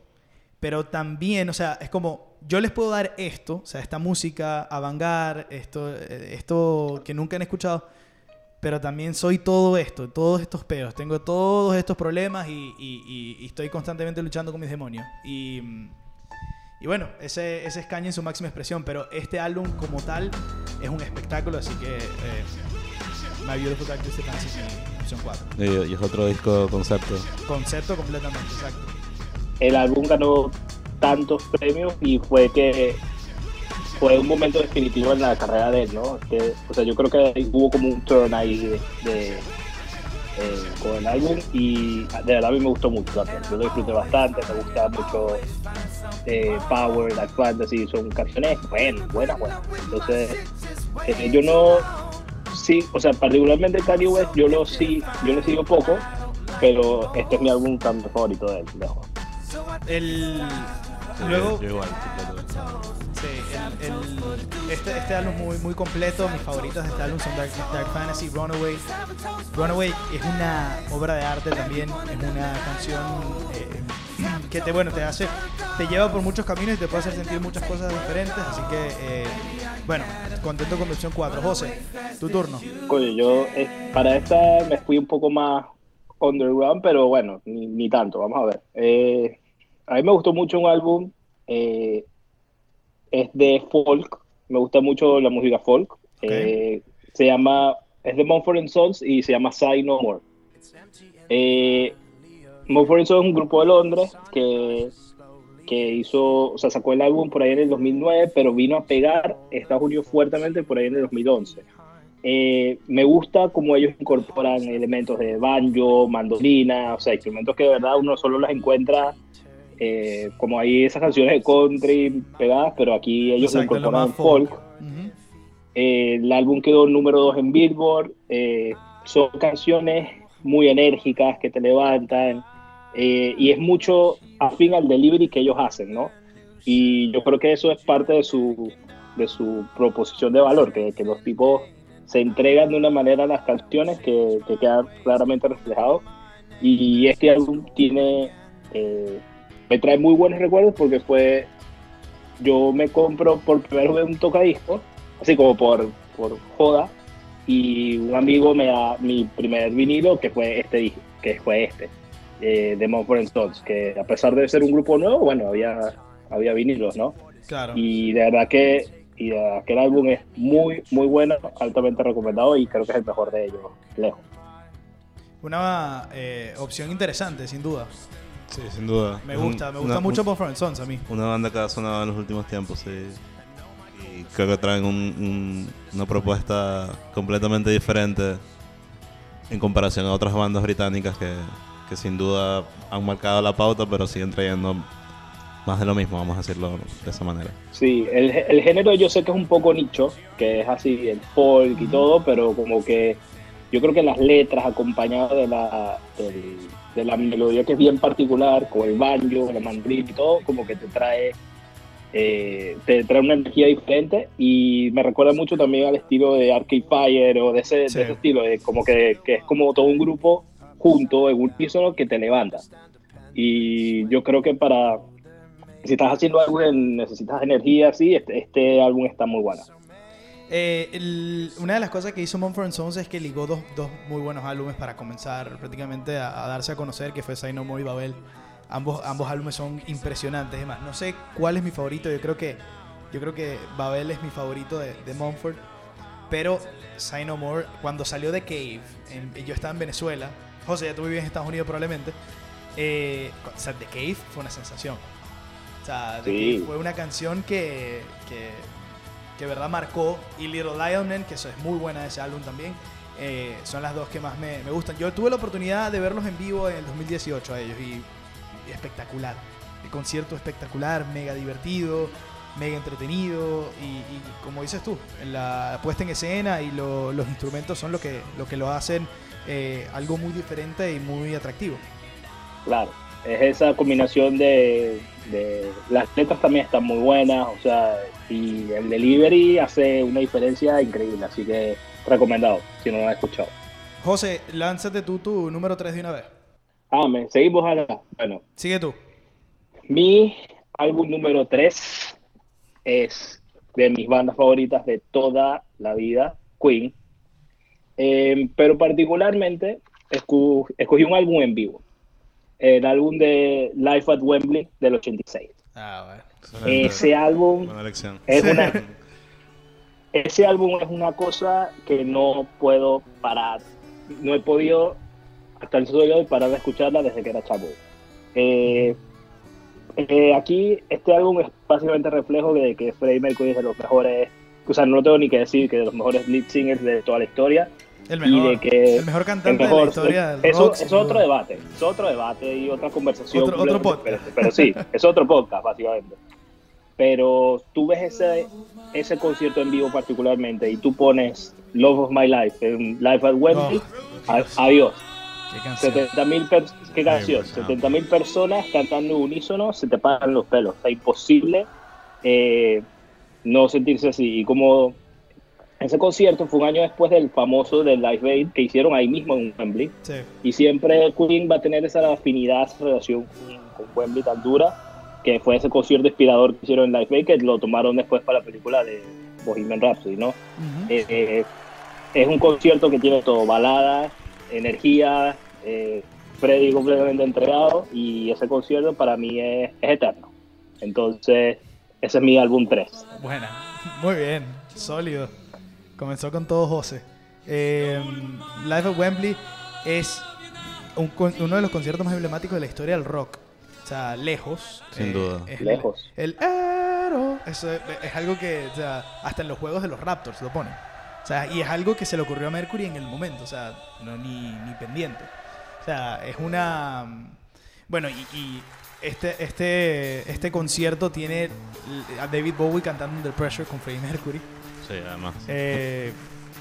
S2: pero también, o sea, es como, yo les puedo dar esto, o sea, esta música avant esto, eh, esto que nunca han escuchado, pero también soy todo esto, todos estos peos, tengo todos estos problemas y, y- y- y estoy constantemente luchando con mis demonios. Y, y bueno, ese, ese es Kanye en su máxima expresión, pero este álbum como tal es un espectáculo, así que eh, My Beautiful Dark Twisted Fantasy es mi opción 4.
S3: Y, y es otro disco concepto.
S2: Concepto completamente, exacto.
S4: El álbum ganó tantos premios y fue que fue un momento definitivo en la carrera de él, ¿no? O sea, yo creo que hubo como un turn ahí eh, con el álbum y de verdad a mí me gustó mucho también. Yo lo disfruté bastante, me gusta mucho eh, Power, Dark Fantasy, son canciones buenas, buenas, buenas. Entonces, eh, yo no, sí, o sea, particularmente Kanye West, yo lo sí, yo le sigo poco, pero este es mi álbum también favorito de él, lejos.
S2: El,
S3: Sí,
S2: luego,
S3: yo igual.
S2: sí, el- el- este, este álbum es muy, muy completo. Mis favoritos de este álbum son Dark, Dark Fantasy, Runaway. Runaway es una obra de arte también. Es una canción eh, que te, bueno, te hace, te lleva por muchos caminos y te puede hacer sentir muchas cosas diferentes. Así que, eh, bueno, contento con mi opción 4. José, tu turno.
S4: Oye, yo eh, para esta me fui un poco más underground, pero bueno, ni, ni tanto, vamos a ver. Eh, a mí me gustó mucho un álbum, eh, es de folk, me gusta mucho la música folk. Eh, se llama, es de Mumford Sons y se llama Say No More. Eh, Mumford Sons es un grupo de Londres que que hizo, o sea, sacó el álbum por ahí en el 2009, pero vino a pegar Estados Unidos fuertemente por ahí en el 2011. Eh, me gusta cómo ellos incorporan elementos de banjo, mandolina, o sea, instrumentos que de verdad uno solo las encuentra eh, como hay esas canciones de country pegadas, pero aquí ellos
S2: lo
S4: incorporan folk.
S2: folk. Ujú.
S4: Eh, el álbum quedó número 2 en Billboard. eh, son canciones muy enérgicas que te levantan. eh, y es mucho afín al delivery que ellos hacen, ¿no? Y yo creo que eso es parte de su, de su proposición de valor, que, que los tipos se entregan de una manera a las canciones que, que queda claramente reflejado. Y este álbum tiene, eh, me trae muy buenos recuerdos porque fue, yo me compro por primera vez un tocadisco, así como por, por joda, y un amigo me da mi primer vinilo que fue este, disco, que fue este, eh, de Mumford Sons, que a pesar de ser un grupo nuevo, bueno, había, había vinilos, ¿no?
S2: Claro.
S4: Y de verdad que, y de verdad que el álbum es muy, muy bueno, altamente recomendado y creo que es el mejor de ellos, lejos.
S2: Una eh, opción interesante, sin duda.
S3: Sí, sin duda.
S2: Me
S3: un-
S2: gusta, me gusta
S3: una-
S2: mucho
S3: un-
S2: Mumford Sons a mí.
S3: Una banda que ha sonado en los últimos tiempos, sí. Y creo que traen un- un- una propuesta completamente diferente en comparación a otras bandas británicas que, que sin duda han marcado la pauta, pero siguen trayendo más de lo mismo, vamos a decirlo de esa manera.
S4: Sí, el, el género yo sé que es un poco nicho, que es así, el folk y todo, pero como que yo creo que las letras acompañadas de la, del- de la melodía que es bien particular, con el banjo, la mandolina y todo, como que te trae, eh, te trae una energía diferente y me recuerda mucho también al estilo de Arcade Fire o de ese, de
S2: Sí.
S4: ese estilo, de como que, que es como todo un grupo junto en unísono que te levanta. Y yo creo que para, si estás haciendo algo necesitas energía, sí, este, este álbum está muy bueno.
S2: Eh, el- una de las cosas que hizo Mumford Sons es que ligó dos, dos muy buenos álbumes para comenzar prácticamente a, a darse a conocer, que fue Say No More y Babel. Ambos, ambos álbumes son impresionantes. Es más, no sé cuál es mi favorito. Yo creo que, yo creo que Babel es mi favorito de, de Mumford. Pero Say No More, cuando salió de Cave, en- yo estaba en Venezuela. José, ya tú vivías en Estados Unidos probablemente. Eh, o sea, The Cave fue una sensación. O sea, The
S4: Sí.
S2: Cave fue una canción que, que, que verdad marcó. Y Little Lionman, que eso es muy buena ese álbum también. eh, son las dos que más me, me gustan. Yo tuve la oportunidad de verlos en vivo en el 2018 a ellos y, espectacular. El concierto espectacular, mega divertido, mega entretenido y, como dices tú, la puesta en escena y lo- los instrumentos son lo que lo, que hacen eh, algo muy diferente y muy atractivo.
S4: Claro, es esa combinación de, de- Las letras también están muy buenas, o sea, y el delivery hace una diferencia increíble, así que recomendado, si no lo has escuchado.
S2: José, lánzate tú tu número 3 de una vez.
S4: Ah, me seguimos acá. Bueno,
S2: Sigue tú.
S4: mi álbum número 3 es de mis bandas favoritas de toda la vida, Queen. Eh, pero particularmente escogí un álbum en vivo. El álbum de Life at Wembley del 86.
S2: Ah, bueno.
S4: Ese álbum es una ese álbum es una cosa que no puedo parar. No he podido hasta el sol de hoy parar de escucharla desde que era chavo. Eh, eh, aquí este álbum es básicamente reflejo de que Freddie Mercury es de los mejores o sea no lo tengo ni que decir que de los mejores lead singers de toda la historia
S2: El
S4: y
S2: mejor,
S4: de que
S2: el mejor
S4: el
S2: cantante de
S4: mejor-
S2: la historia del
S4: eso,
S2: rock.
S4: es otro debate es otro debate y otra conversación
S2: Otro- otro podcast.
S4: diferente. pero sí <laughs> es otro podcast básicamente pero tú ves ese ese concierto en vivo particularmente y tú pones Love of My Life en Live at Wembley
S2: Oh,
S4: adiós
S2: Qué canción.
S4: 70 mil qué canción
S3: bueno.
S4: 70 mil personas cantando unísono se te paran los pelos sea imposible eh, no sentirse así y como ese concierto fue un año después del famoso del Live Aid que hicieron ahí mismo en Wembley
S2: Sí.
S4: y siempre Queen va a tener esa afinidad, esa relación con, Wembley tan dura, que fue ese concierto inspirador que hicieron en Live Aid, que lo tomaron después para la película de Bohemian Rhapsody, ¿no?
S2: Ujú.
S4: Eh, eh, es un concierto que tiene todo, baladas, energía, eh, Freddy completamente entregado, y ese concierto para mí es, es eterno. Entonces, ese es mi álbum 3.
S2: Buena. <laughs> Muy bien. Sólido. Comenzó con todo José. Eh, Live at Wembley es un con- uno de los conciertos más emblemáticos de la historia del rock. O sea, lejos.
S3: Sin duda.
S2: es
S4: Lejos.
S2: El, Arrow, eso es, es algo que, o sea, hasta en los juegos de los Raptors lo ponen. O sea, y es algo que se le ocurrió a Mercury en el momento, o sea, no ni, ni pendiente. O sea, es una... Bueno, y, y este, este, este concierto tiene a David Bowie cantando Under Pressure con Freddie Mercury.
S3: Sí, además.
S2: Eh,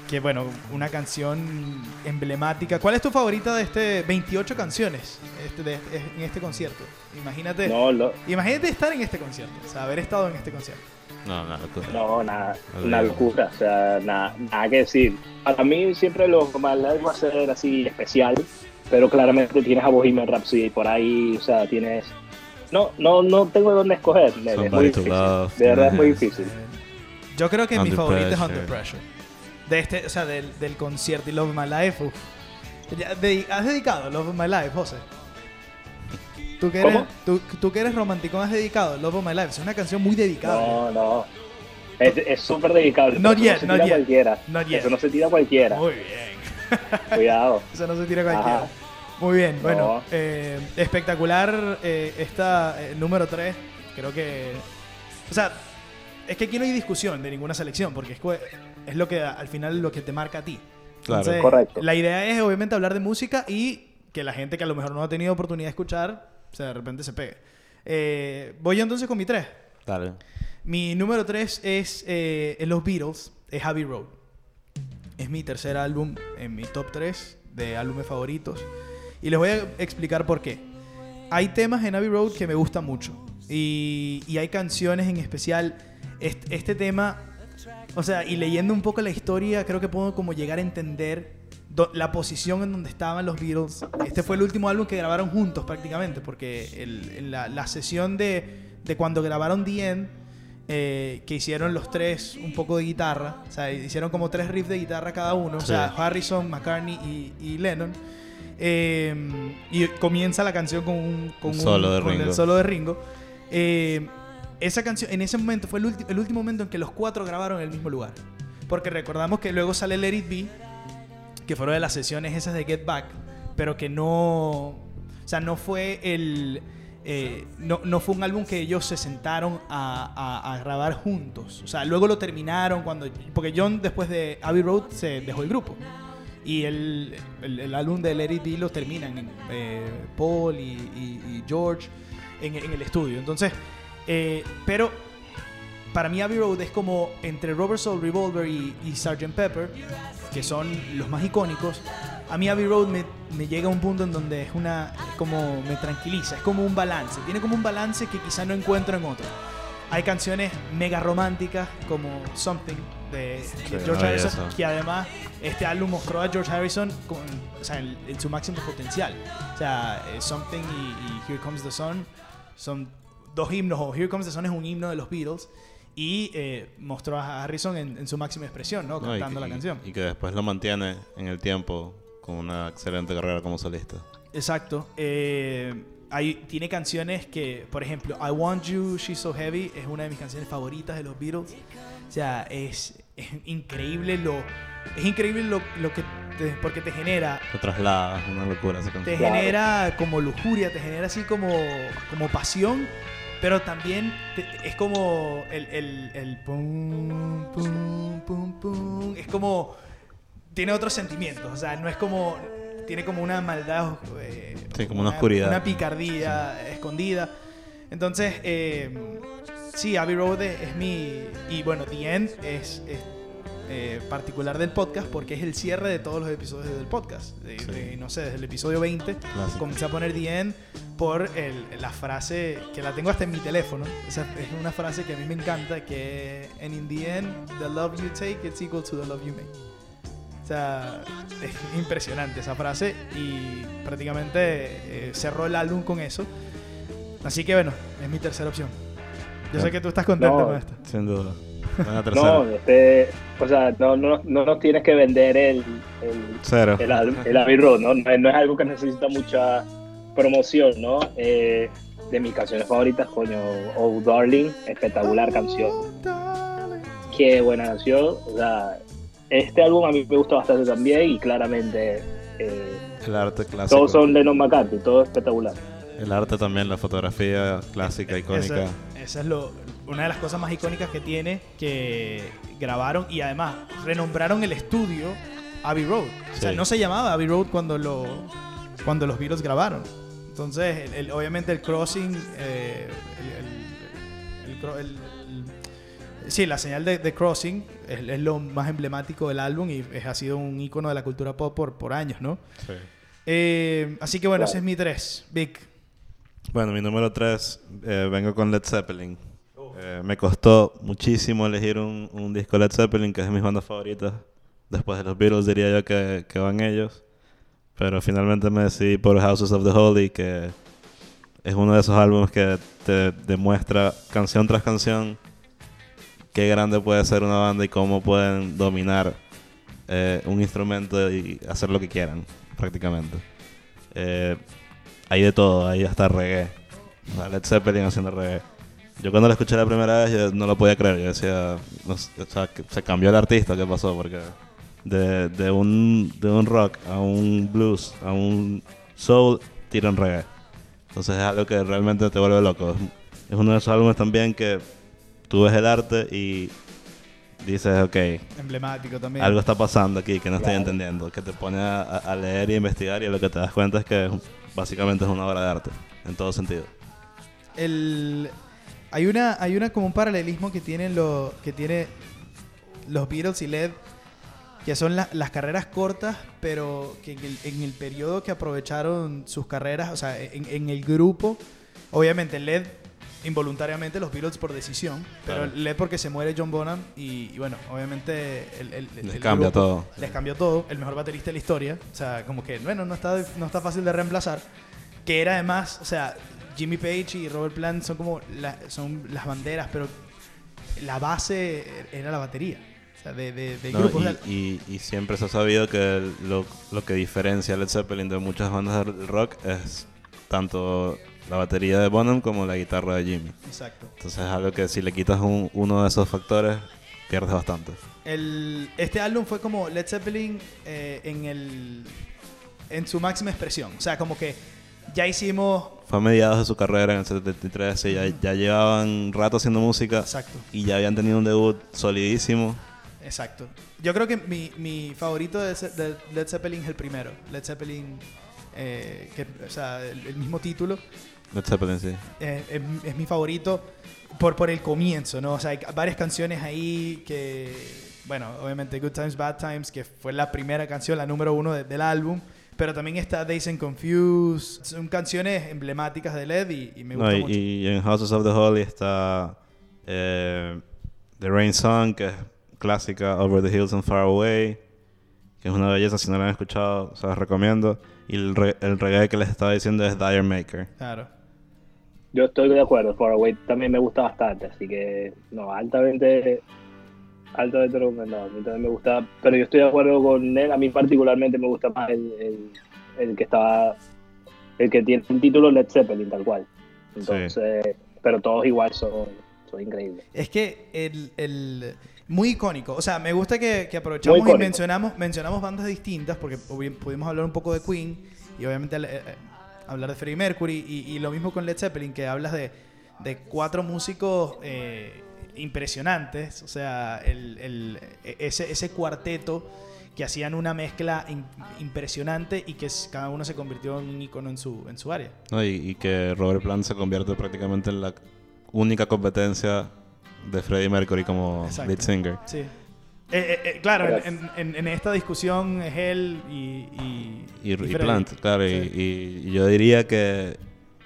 S2: que bueno, una canción emblemática. ¿Cuál es tu favorita de este 28 canciones este, de- en este concierto? Imagínate,
S4: No, lo-
S2: imagínate estar en este concierto, o sea, haber estado en este concierto.
S3: No, no, locura.
S4: no, nada, una locura, o sea, nada, nada que decir. Para mí siempre lo más va a ser así especial, pero claramente tienes a Bohemian Rhapsody por ahí, o sea, tienes... No, no, no tengo dónde escoger, es muy difícil. De verdad es muy <laughs> difícil.
S2: Yo creo que mi
S3: Under
S2: favorita es
S3: Pressure.
S2: Under Pressure. De este, o sea, del, del concierto y Love of My Life. uf. Ya, de- ¿Has dedicado Love of My Life, José? ¿Tú que, eres,
S4: ¿Cómo?
S2: tú, tú que eres romanticón has dedicado Love of My Life. Es una canción muy dedicada.
S4: No, no. Es es súper dedicable.
S2: Not yet, not
S4: no se tira
S2: yet.
S4: cualquiera.
S2: Not yet.
S4: Eso no se tira cualquiera.
S2: Muy bien. <laughs>
S4: Cuidado.
S2: Eso no se tira cualquiera.
S4: Ajá.
S2: Muy bien, bueno,
S4: No.
S2: eh, espectacular eh, esta eh, número 3. Creo que. O sea, es que aquí no hay discusión de ninguna selección, porque es, lo que al final lo que te marca a ti.
S3: Claro.
S4: Correcto.
S2: La idea es obviamente hablar de música y que la gente que a lo mejor no ha tenido oportunidad de escuchar, o sea, de repente se pegue. Eh, voy yo entonces con mi 3.
S3: Dale.
S2: Mi número 3 es eh, en los Beatles, es Abbey Road. Es mi tercer álbum en mi top 3 de álbumes favoritos. Y les voy a explicar por qué. Hay temas en Abbey Road que me gustan mucho. Y, y hay canciones en especial. Este, este tema, o sea, y leyendo un poco la historia, creo que puedo como llegar a entender la posición en donde estaban los Beatles. Este fue el último álbum que grabaron juntos prácticamente, porque el- en la, la sesión de, de cuando grabaron The End, eh, que hicieron los tres un poco de guitarra, o sea, hicieron como tres riffs de guitarra cada uno, o
S3: Sí.
S2: sea, Harrison, McCartney y, y Lennon. Eh, y comienza la canción con, un, con,
S3: Un
S2: un-
S3: solo de
S2: con el
S3: Ringo.
S2: solo de Ringo. Eh, esa canción, en ese momento fue el, último momento en que los cuatro grabaron en el mismo lugar. Porque recordamos que luego sale Let It Be, que fueron de las sesiones esas de Get Back, pero que no. O sea, no fue el. eh, no, no fue un álbum que ellos se sentaron a, grabar juntos. O sea, luego lo terminaron cuando. Porque John, después de Abbey Road, se dejó el grupo. Y el, el, álbum de It Be lo terminan eh, Paul y George en, en el estudio. Entonces, eh, pero para mí Abbey Road es como entre Robert Soul Revolver y, y Sgt. Pepper, que son los más icónicos. A mí Abbey Road me, me llega a un punto en donde es una como me tranquiliza, es como un balance, tiene como un balance que quizá no encuentro en otro. Hay canciones mega románticas como Something de, George Harrison,
S3: eso.
S2: que además este álbum mostró a George Harrison con, o sea, en, en su máximo potencial. O sea, eh, Something y, y Here Comes the Sun son dos himnos, o Here Comes the Sun es un himno de los Beatles, y eh, mostró a Harrison en, en su máxima expresión, ¿no? Cantando
S3: que-
S2: la canción.
S3: Y que después lo mantiene en el tiempo con una excelente carrera como solista.
S2: Exacto. Eh, hay, tiene canciones que, por ejemplo, I Want You, She's So Heavy es una de mis canciones favoritas de los Beatles. O sea, es, es increíble lo... Es increíble lo, lo que... te- porque te genera
S3: Te trasladas, una locura
S2: te.
S4: Claro.
S2: genera como lujuria, te genera así como, como pasión, pero también te- es como el, el, el pum, pum, pum, pum. Es como. Tiene otros sentimientos, o sea, no es como. Tiene como una maldad. eh,
S3: Sí, como una oscuridad.
S2: Una picardía escondida. Entonces, eh, sí, Abbey Road es, mi. Y bueno, The End es. es, eh, particular del podcast porque es el cierre de todos los episodios del podcast. De-
S3: Sí.
S2: de, no sé, desde el episodio 20
S3: Clásico.
S2: comencé a poner The End por el- la frase que la tengo hasta en mi teléfono. Esa es una frase que a mí me encanta que and in the end the love you take it's equal to the love you make. O sea, es impresionante esa frase y prácticamente eh, cerró el álbum con eso. Así que bueno, es mi tercera opción. Yo sé que tú estás contento
S4: No.
S2: con esto.
S3: Sin duda. <laughs>
S4: No, este, o sea, no, no, no nos tienes que vender el, el,
S3: Cero.
S4: el, el Abbey Road, ¿no? No es, no es algo que necesita mucha promoción, ¿no? Eh, de mis canciones favoritas, coño, Oh Darling, espectacular canción. Qué buena canción. O sea, este álbum a mí me gusta bastante también y claramente eh,
S3: El arte clásico.
S4: todos son Lennon McCartney, todo espectacular.
S3: El arte también, la fotografía clásica, icónica.
S2: Esa, esa es lo, una de las cosas más icónicas que tiene, que grabaron y además renombraron el estudio Abbey Road. O sea,
S3: Sí.
S2: no se llamaba Abbey Road cuando, lo, cuando los Beatles grabaron. Entonces, el- el- obviamente el crossing, eh, el, el- el cro- el- el- sí, la señal de, de crossing es, es lo más emblemático del álbum y es- ha sido un icono de la cultura pop por, por años, ¿no?
S3: Sí.
S2: Eh, así que bueno, ese es mi 3. Vic.
S3: Bueno, mi número 3, vengo con Led Zeppelin. Eh, me costó muchísimo elegir un, disco Led Zeppelin, que es de mis bandas favoritas. Después de los Beatles diría yo que, van ellos. Pero finalmente me decidí por Houses of the Holy, que es uno de esos álbumes que te demuestra canción tras canción qué grande puede ser una banda y cómo pueden dominar eh, un instrumento y hacer lo que quieran, prácticamente. Eh, hay de todo, hay hasta reggae. O sea, Led Zeppelin haciendo reggae. Yo cuando lo escuché la primera vez yo no lo podía creer. Yo decía, no o sea, se cambió el artista, ¿qué pasó? Porque de, de, un, de un rock a un blues, a un soul, tiran reggae. Entonces es algo que realmente te vuelve loco. Es, uno de esos álbumes también que tú ves el arte y dices, ok,
S2: Emblemático también.
S3: algo está pasando aquí que no estoy
S4: Claro.
S3: entendiendo. Que te pone a- a leer y a investigar y lo que te das cuenta es que básicamente es una obra de arte, en todo sentido.
S2: el hay una hay una como un paralelismo que tienen lo que tiene los Beatles y Led que son la- las carreras cortas pero que en el, en el periodo que aprovecharon sus carreras o sea en el grupo obviamente Led involuntariamente los Beatles por decisión pero
S3: Claro.
S2: Led porque se muere John Bonham y, y bueno obviamente el, el- el-
S3: Les
S2: el
S3: cambia
S2: grupo
S3: todo.
S2: les cambió todo el mejor baterista de la historia o sea como que bueno no está no está fácil de reemplazar que era además, o sea, Jimmy Page y Robert Plant son como la- son las banderas, pero la base era la batería. O sea, de, de, del
S3: ¿no?
S2: grupo. o
S3: y, y- y siempre se ha sabido que lo, lo que diferencia a Led Zeppelin de muchas bandas de rock es tanto la batería de Bonham como la guitarra de Jimmy.
S2: exacto.
S3: Entonces es algo que si le quitas un- uno de esos factores, pierdes bastante.
S2: El, este álbum fue como Led Zeppelin eh, en el en su máxima expresión. O sea, como que ya hicimos.
S3: Fue a mediados de su carrera en el 73 y ya, ya llevaban rato haciendo música
S2: Exacto.
S3: y ya habían tenido un debut solidísimo.
S2: Exacto. Yo creo que mi, mi favorito de, de Led Zeppelin es el primero. Led Zeppelin, eh, que, o sea, el- el mismo título.
S3: Sí.
S2: eh, es, es mi favorito por, por el comienzo, ¿no? O sea, hay varias canciones ahí que, bueno, obviamente Good Times, Bad Times, que fue la primera canción, la número uno de- del álbum, pero también está Days and Confused, son canciones emblemáticas de LED y, y me
S3: No,
S2: gusta
S3: y,
S2: mucho.
S3: y en Houses of the Holy está eh, The Rain Song, que es clásica, Over the Hills and Far Away, que es una belleza, si no la han escuchado, se las recomiendo. Y el, re- el reggae que les estaba diciendo es Dire Maker.
S2: Claro.
S4: Yo estoy de acuerdo, Far Away también me gusta bastante, así que no, altamente, altamente recomendado, a mí también me gusta, pero yo estoy de acuerdo con él, a mí particularmente me gusta más el, el, el que estaba, el que tiene el título Led Zeppelin, tal cual. Entonces, pero todos igual son, son increíbles.
S2: Es que el, el- muy icónico. O sea, me gusta que, que aprovechamos y mencionamos, mencionamos bandas distintas, porque pudimos hablar un poco de Queen y obviamente eh, eh, hablar de Freddie Mercury y, y lo mismo con Led Zeppelin, que hablas de, de cuatro músicos eh, impresionantes. O sea, el, el- ese, ese cuarteto que hacían una mezcla im- impresionante y que cada uno se convirtió en un icono en su, en su área.
S3: ¿no? Y, y que Robert Plant se convierte prácticamente en la única competencia de Freddie Mercury como
S2: Exacto.
S3: lead singer.
S2: Sí. Eh, eh, eh, claro, en, en- en esta discusión es él y. Y,
S3: Y, y
S2: Freddie.
S3: Plant, claro. y-
S2: Sí.
S3: Y, y yo diría que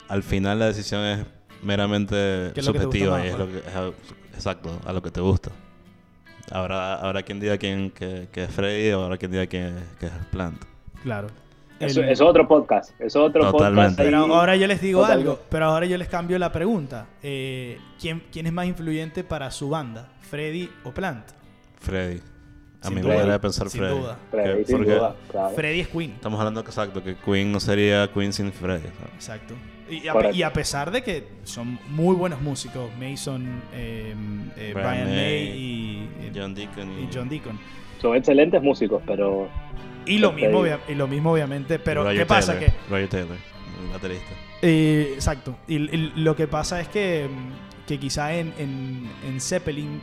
S3: al final la decisión es meramente
S2: ¿Qué es lo que te gusta
S3: subjetiva
S2: más,
S3: y es
S2: pues?
S3: lo que, es a- exacto, a lo que te gusta. Habrá, habrá quien diga quién, que, que es Freddy o habrá quien diga que, que es Plant.
S2: Claro.
S4: Eso,
S2: El-
S4: eso es otro podcast, es otro
S3: Totalmente.
S4: podcast. ahí.
S2: Pero ahora yo les digo
S4: Totalmente.
S2: algo, pero ahora yo les cambio la pregunta. Eh, ¿quién, ¿Quién es más influyente para su banda? ¿Freddy o Plant?
S3: Freddy. A
S2: Sin
S3: mi
S2: duda.
S3: manera de pensar
S2: Sin
S3: Freddy.
S2: duda.
S4: Freddy, sin
S3: porque
S4: duda, claro.
S2: Freddy es Queen.
S3: Estamos hablando que exacto, que Queen no sería Queen sin Freddy. ¿sabes?
S2: Exacto. Y a,
S4: Correcto.
S2: y a pesar de que son muy buenos músicos, Mason, eh, eh,
S3: Brian
S2: Brian May
S3: May,
S2: y, y-
S3: John Deacon y,
S2: y John Deacon.
S4: Son excelentes músicos, pero
S2: Y lo, mismo, obvia- y lo mismo, obviamente. Pero,
S3: Roger
S2: ¿qué pasa?
S3: Taylor,
S2: Que
S3: Roger Taylor. el baterista.
S2: Eh, exacto. Y, y lo que pasa es que, que quizá en, en, en Zeppelin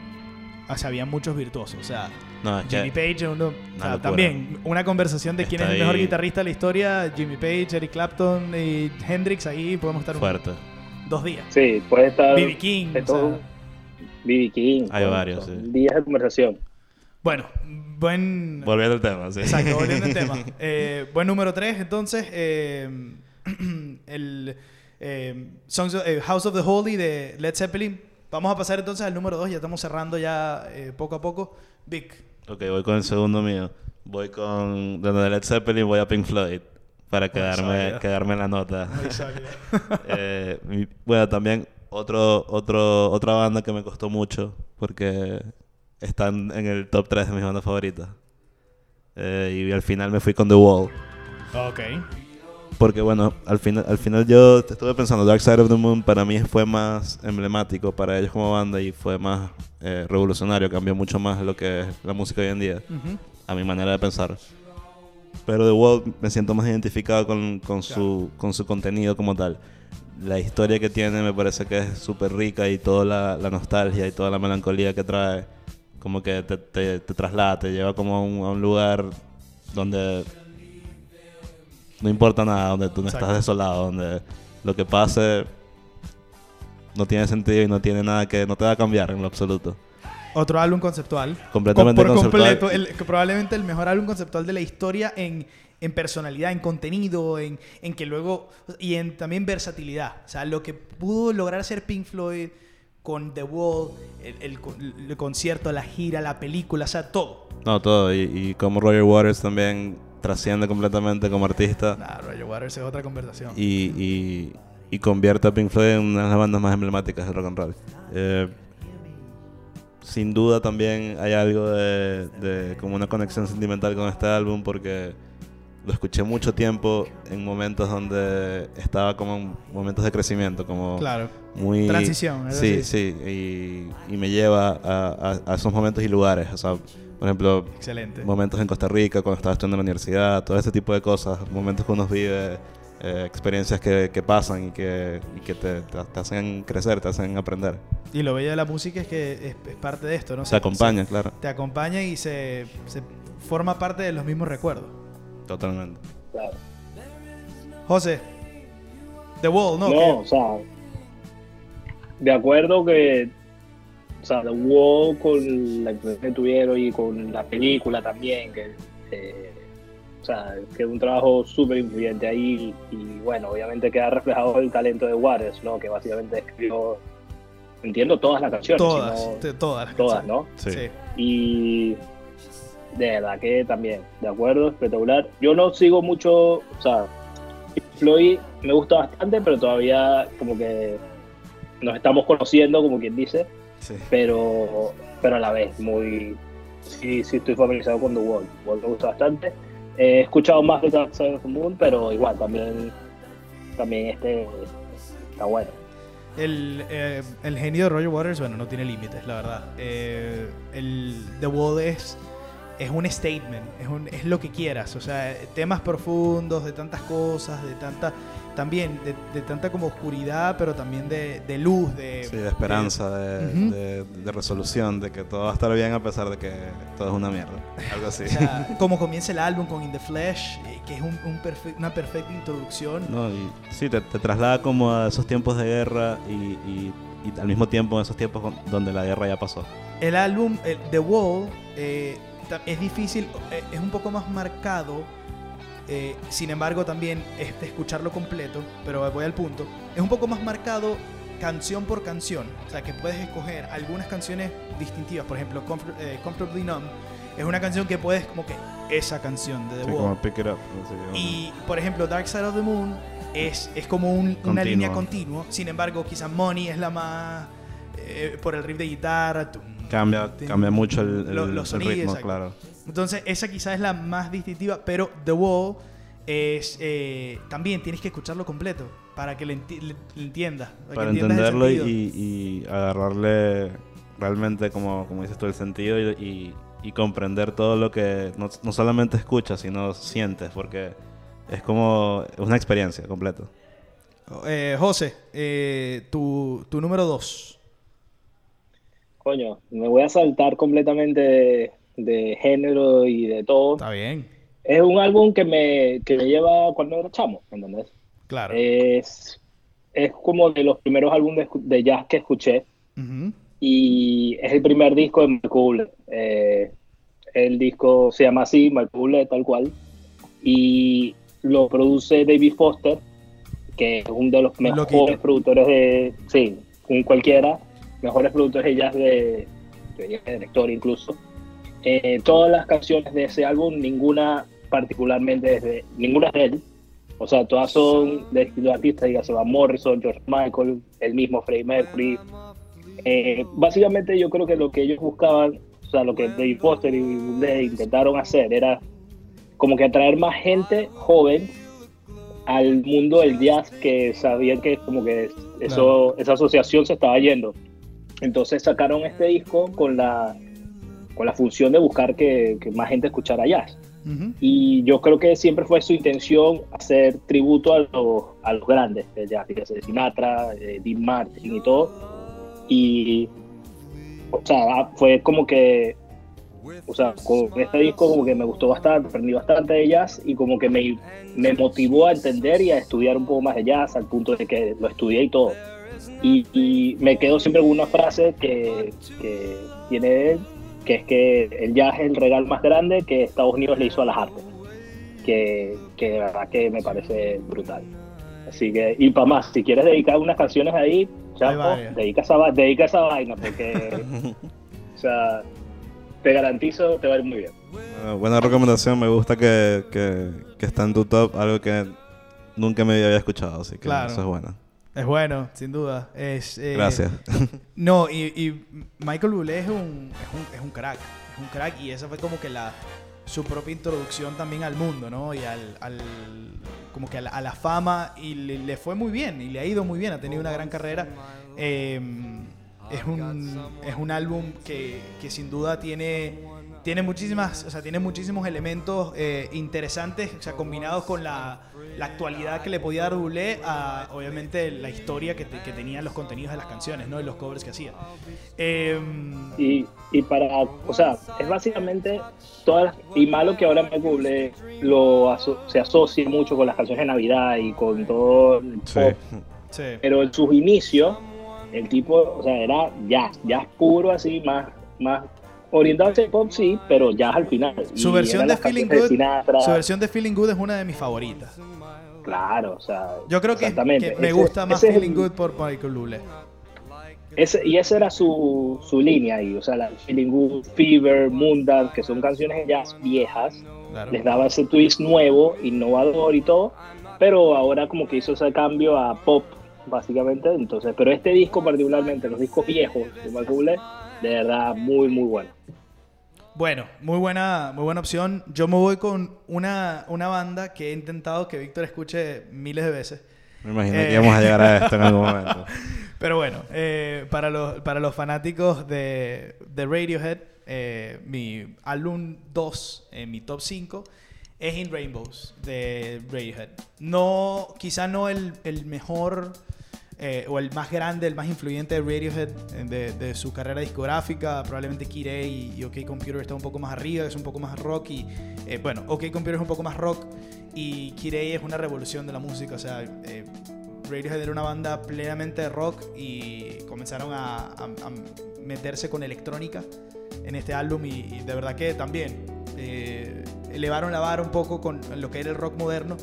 S2: o sea, había muchos virtuosos. O sea,
S3: No, es
S2: Jimmy
S3: que
S2: Page, uno- o sea,
S3: locura.
S2: también una conversación de quién
S3: Está
S2: es el mejor
S3: ahí.
S2: guitarrista de la historia. Jimmy Page, Eric Clapton y Hendrix. Ahí podemos estar un-
S3: fuerte.
S2: dos días.
S4: Sí, puede estar.
S2: B.B. King. o sea,
S4: B.B. King.
S3: Hay varios, sí.
S4: Días de conversación.
S2: Bueno, buen.
S3: Volviendo al tema, sí.
S2: Exacto, volviendo al tema. <laughs> Eh, buen número 3, entonces. eh, <clears throat> el eh, Songs of- eh, House of the Holy de Led Zeppelin. Vamos a pasar entonces al número 2, ya estamos cerrando ya eh, poco a poco. Vic.
S3: Ok, voy con el segundo mío. Voy con. De Led Zeppelin voy a Pink Floyd. Para quedarme, quedarme en la nota.
S2: Muy. <laughs>
S3: Eh, bueno, también otro, otro, otra banda que me costó mucho. Porque están en el top 3 de mis bandas favoritas. Eh, y al final me fui con The Wall.
S2: ok.
S3: Porque bueno, al final, al final yo estuve pensando, Dark Side of the Moon para mí fue más emblemático para ellos como banda y fue más eh, revolucionario, cambió mucho más lo que es la música hoy en día, a mi manera de pensar. Pero The Wall me siento más identificado con, con, su, con su contenido como tal. La historia que tiene me parece que es súper rica y toda la, la nostalgia y toda la melancolía que trae, como que te, te, te traslada, te lleva como a un, a un lugar donde no importa nada, donde tú no
S2: Exacto.
S3: estás desolado, donde lo que pase no tiene sentido y no tiene nada que, no te va a cambiar en lo absoluto.
S2: Otro álbum conceptual.
S3: Completamente
S2: por
S3: conceptual.
S2: completo. el- probablemente el mejor álbum conceptual de la historia en, en personalidad, en contenido, en, en que luego. y en también versatilidad. O sea, lo que pudo lograr hacer Pink Floyd con The Wall, el, el el concierto, la gira, la película, o sea, todo.
S3: No, todo. Y, y como Roger Waters también trasciende completamente como artista
S2: Nah, Roger Waters es otra conversación.
S3: y, y, y convierte a Pink Floyd en una de las bandas más emblemáticas del rock and roll. Eh, sin duda también hay algo de, de como una conexión sentimental con este álbum porque lo escuché mucho tiempo en momentos donde estaba como en momentos de crecimiento, como
S2: Claro.
S3: muy...
S2: Transición,
S3: Sí, sí, y, y me lleva a, a- a esos momentos y lugares. O sea, por ejemplo,
S2: Excelente.
S3: momentos en Costa Rica, cuando estaba estudiando en la universidad, todo este tipo de cosas, momentos que uno vive, eh, experiencias que, que pasan y que, y que te, te- te hacen crecer, te hacen aprender.
S2: Y lo bello de la música es que es, es parte de esto, ¿no?
S3: Se acompaña, claro,
S2: Te acompaña y se, se forma parte de los mismos recuerdos.
S3: Totalmente.
S4: Claro.
S2: José, The Wall, ¿no?
S4: No, o sea, de acuerdo que, o sea, The Wall con la influencia que tuvieron y con la película también, que, eh, o sea, que es un trabajo súper influyente ahí y bueno, obviamente queda reflejado el talento de Waters, ¿no? Que básicamente escribió, entiendo, todas las canciones.
S2: todas,
S4: si no-
S2: te- todas. las
S4: todas,
S2: canciones.
S4: ¿no?
S3: Sí.
S4: Y de verdad que también, de acuerdo, espectacular. Yo no sigo mucho, o sea, Floyd me gusta bastante, pero todavía como que nos estamos conociendo, como quien dice,
S3: Sí.
S4: pero, pero a la vez muy, sí, sí estoy familiarizado con The Wall. The Wall me gusta bastante. He escuchado más de Dark Side of the Moon, pero igual también, también este está bueno.
S2: El, eh, el genio de Roger Waters, bueno, no tiene límites, la verdad. Eh, el The Wall es, es un statement, es, un- es lo que quieras. O sea, temas profundos, de tantas cosas, de tanta. También de, de tanta como oscuridad, pero también de, de luz, de,
S3: Sí, de esperanza, de,
S2: Ujú.
S3: de- de resolución, de que todo va a estar bien a pesar de que todo es una mierda. Algo así.
S2: O sea, como comienza el álbum con In the Flesh, eh, que es un, un una perfecta introducción.
S3: No, y sí, te, te traslada como a esos tiempos de guerra y, y- y al mismo tiempo en esos tiempos con- donde la guerra ya pasó.
S2: El álbum, el- The Wall, eh, es difícil, eh, es un poco más marcado. eh, sin embargo, también es de escucharlo completo, pero voy al punto. Es un poco más marcado canción por canción. O sea, que puedes escoger algunas canciones distintivas. Por ejemplo, Comfort- eh, Comfortably Numb es una canción que puedes, como que esa canción de The
S3: Sí,
S2: Wall.
S3: como pick it up. así, como-
S2: Y, por ejemplo, Dark Side of the Moon es, es como un- una línea continua. Sin embargo, quizás Money es la más... eh, por el riff de guitarra. tum,
S3: Cambia, cambia mucho el, el-
S2: lo- los
S3: el
S2: sonidos,
S3: ritmo, claro.
S2: Entonces, esa quizás es la más distintiva, pero The Wall es... eh, también tienes que escucharlo completo para que le, enti- le- entiendas.
S3: Para
S2: el
S3: entenderlo y, agarrarle realmente, como, como dices tú, el sentido y, y- y comprender todo lo que no, no solamente escuchas, sino sientes, porque Es como una experiencia completa.
S2: Eh, José, eh, tu, tu número dos.
S4: Coño, me voy a saltar completamente de, de género y de todo.
S2: Está bien,
S4: Es un álbum que me, que me lleva cuando era chamo, ¿entendés?
S2: claro.
S4: Es, es como de los primeros álbumes de jazz que escuché
S2: Ujú.
S4: y es el primer disco de Bublé. Eh, el disco se llama así, Bublé, tal cual, y lo produce David Foster, que es uno de los mejores
S2: loquito.
S4: productores de, sí, un cualquiera, mejores productores de jazz de, de, historia incluso. Eh, todas las canciones de ese álbum, ninguna particularmente es de, ninguna es de él, o sea, todas son de distintos artistas, dígase Van Morrison, George Michael, el mismo Freddie Mercury. Eh, básicamente yo creo que lo que ellos buscaban, o sea, lo que David Foster y intentaron hacer era como que atraer más gente joven al mundo del jazz que sabían que como que eso, esa asociación se estaba yendo. Entonces sacaron este disco con la, con la función de buscar que, que más gente escuchara jazz. Y yo creo que siempre fue su intención hacer tributo a los, a los grandes, de jazz, dígase Sinatra, eh, Dean Martin y todo. Y, o sea, fue como que, o sea, con este disco como que me gustó bastante, aprendí bastante de jazz y como que me, me motivó a entender y a estudiar un poco más de jazz al punto de que lo estudié y todo. Y, y me quedo siempre con una frase que, que tiene él, que es que el jazz es el regalo más grande que Estados Unidos le hizo a las artes, que, que de verdad que me parece brutal. Así que, y para más, si quieres dedicar unas canciones ahí, chapo, dedica esa, va- dedica esa vaina, porque, <laughs> o sea, te garantizo, te va a ir muy bien.
S3: Bueno, buena recomendación, me gusta que, que, que está en tu top, algo que nunca me había escuchado, así que
S2: Claro.
S3: eso es bueno.
S2: Es bueno, sin duda. Es, eh,
S3: Gracias. <laughs>
S2: No, y, y Michael Bublé es un, es, un, es un crack. Es un crack y esa fue como que la su propia introducción también al mundo, ¿no? Y al, al- como que a la, a la fama y le, le fue muy bien y le ha ido muy bien, ha tenido una gran carrera. Eh, es, un, es un álbum que, que sin duda tiene, tiene muchísimas, o sea, tiene muchísimos elementos eh, interesantes, o sea, combinados con la, la actualidad que le podía dar Bublé a, obviamente, la historia que, te- que tenían los contenidos de las canciones, ¿no? Y los covers que hacía. Eh,
S4: Y, y para, o sea, es básicamente todas las, y malo que ahora me Bublé lo aso- se asocie mucho con las canciones de Navidad y con todo el
S3: Sí.
S4: pop,
S2: sí.
S4: pero en sus inicios el tipo, o sea, era jazz, jazz puro así, más, más orientado el pop sí, pero jazz al final.
S2: Su versión de Feeling Good, su versión de Feeling Good es una de mis favoritas.
S4: claro, o sea,
S2: Yo creo que, que me
S4: Ese-
S2: gusta más
S4: el-
S2: Feeling Good por Michael Bublé.
S4: Ese, y esa era su, su línea ahí, o sea, la Feeling Good, Fever, Moondance, que son canciones jazz viejas,
S2: Claro.
S4: les daba ese twist nuevo, innovador y todo, pero ahora como que hizo ese cambio a pop, básicamente, entonces, pero este disco particularmente, los discos viejos de Michael Bublé, de verdad muy, muy bueno.
S2: Bueno, muy buena, muy buena opción. Yo me voy con una, una banda que he intentado que Víctor escuche miles de veces.
S3: Me imaginé
S2: Eh.
S3: que íbamos a llegar a esto en algún <laughs> momento.
S2: Pero bueno, eh, para, los, para los fanáticos de, de Radiohead, eh, mi álbum 2 en mi top 5 es In Rainbows de Radiohead. No, quizá no el, el mejor eh, o el más grande, el más influyente de Radiohead de, de su carrera discográfica. Probablemente A y, y OK Computer está un poco más arriba, es un poco más rock. Y, eh, bueno, OK Computer es un poco más rock y A es una revolución de la música. O sea, eh, Radiohead era una banda plenamente de rock y comenzaron a, a- a meterse con electrónica en este álbum y, y de verdad que también eh, elevaron la vara un poco con lo que era el rock moderno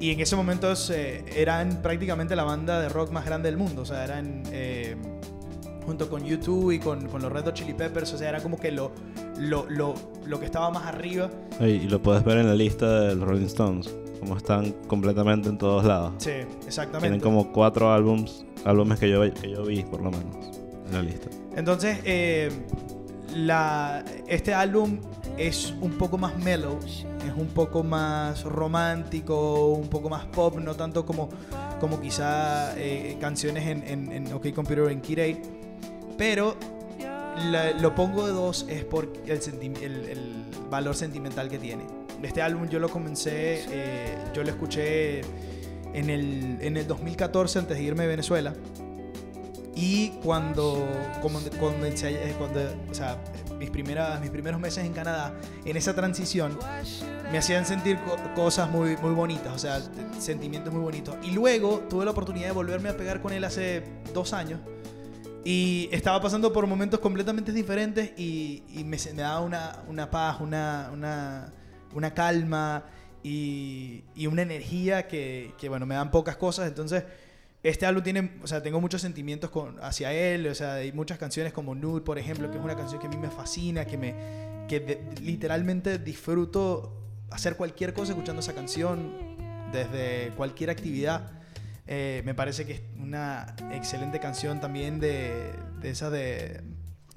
S2: y en ese momento eh, eran prácticamente la banda de rock más grande del mundo, o sea, eran eh, junto con YouTube y con, con los Red Hot Chili Peppers, o sea, era como que lo, lo, lo, lo que estaba más arriba.
S3: Y lo puedes ver en la lista de los Rolling Stones, como están completamente en todos lados.
S2: Sí, exactamente.
S3: Tienen como cuatro álbums, álbumes que yo, que yo vi, por lo menos, en la lista.
S2: Entonces, eh, la, este álbum es un poco más mellow, es un poco más romántico, un poco más pop, no tanto como, como quizá eh, canciones en, en, OK Computer en Kid A. Pero lo pongo de dos es por el, el- el valor sentimental que tiene. este álbum yo lo comencé, eh, yo lo escuché en el, en el 2014 antes de irme de Venezuela. Y cuando, cuando, cuando, mis, primeras, mis primeros meses en Canadá, en esa transición, me hacían sentir co- cosas muy, muy bonitas, o sea, sentimientos muy bonitos. Y luego tuve la oportunidad de volverme a pegar con él hace dos años. Y estaba pasando por momentos completamente diferentes y, y me, me daba una, una paz, una, una, una calma y, y una energía que, que, bueno, me dan pocas cosas. Entonces, este álbum tiene, o sea, tengo muchos sentimientos con, hacia él, o sea, hay muchas canciones como Nude, por ejemplo, que es una canción que a mí me fascina, que me, que literalmente disfruto hacer cualquier cosa escuchando esa canción, desde cualquier actividad. Eh, me parece que es una excelente canción también de, de esa de,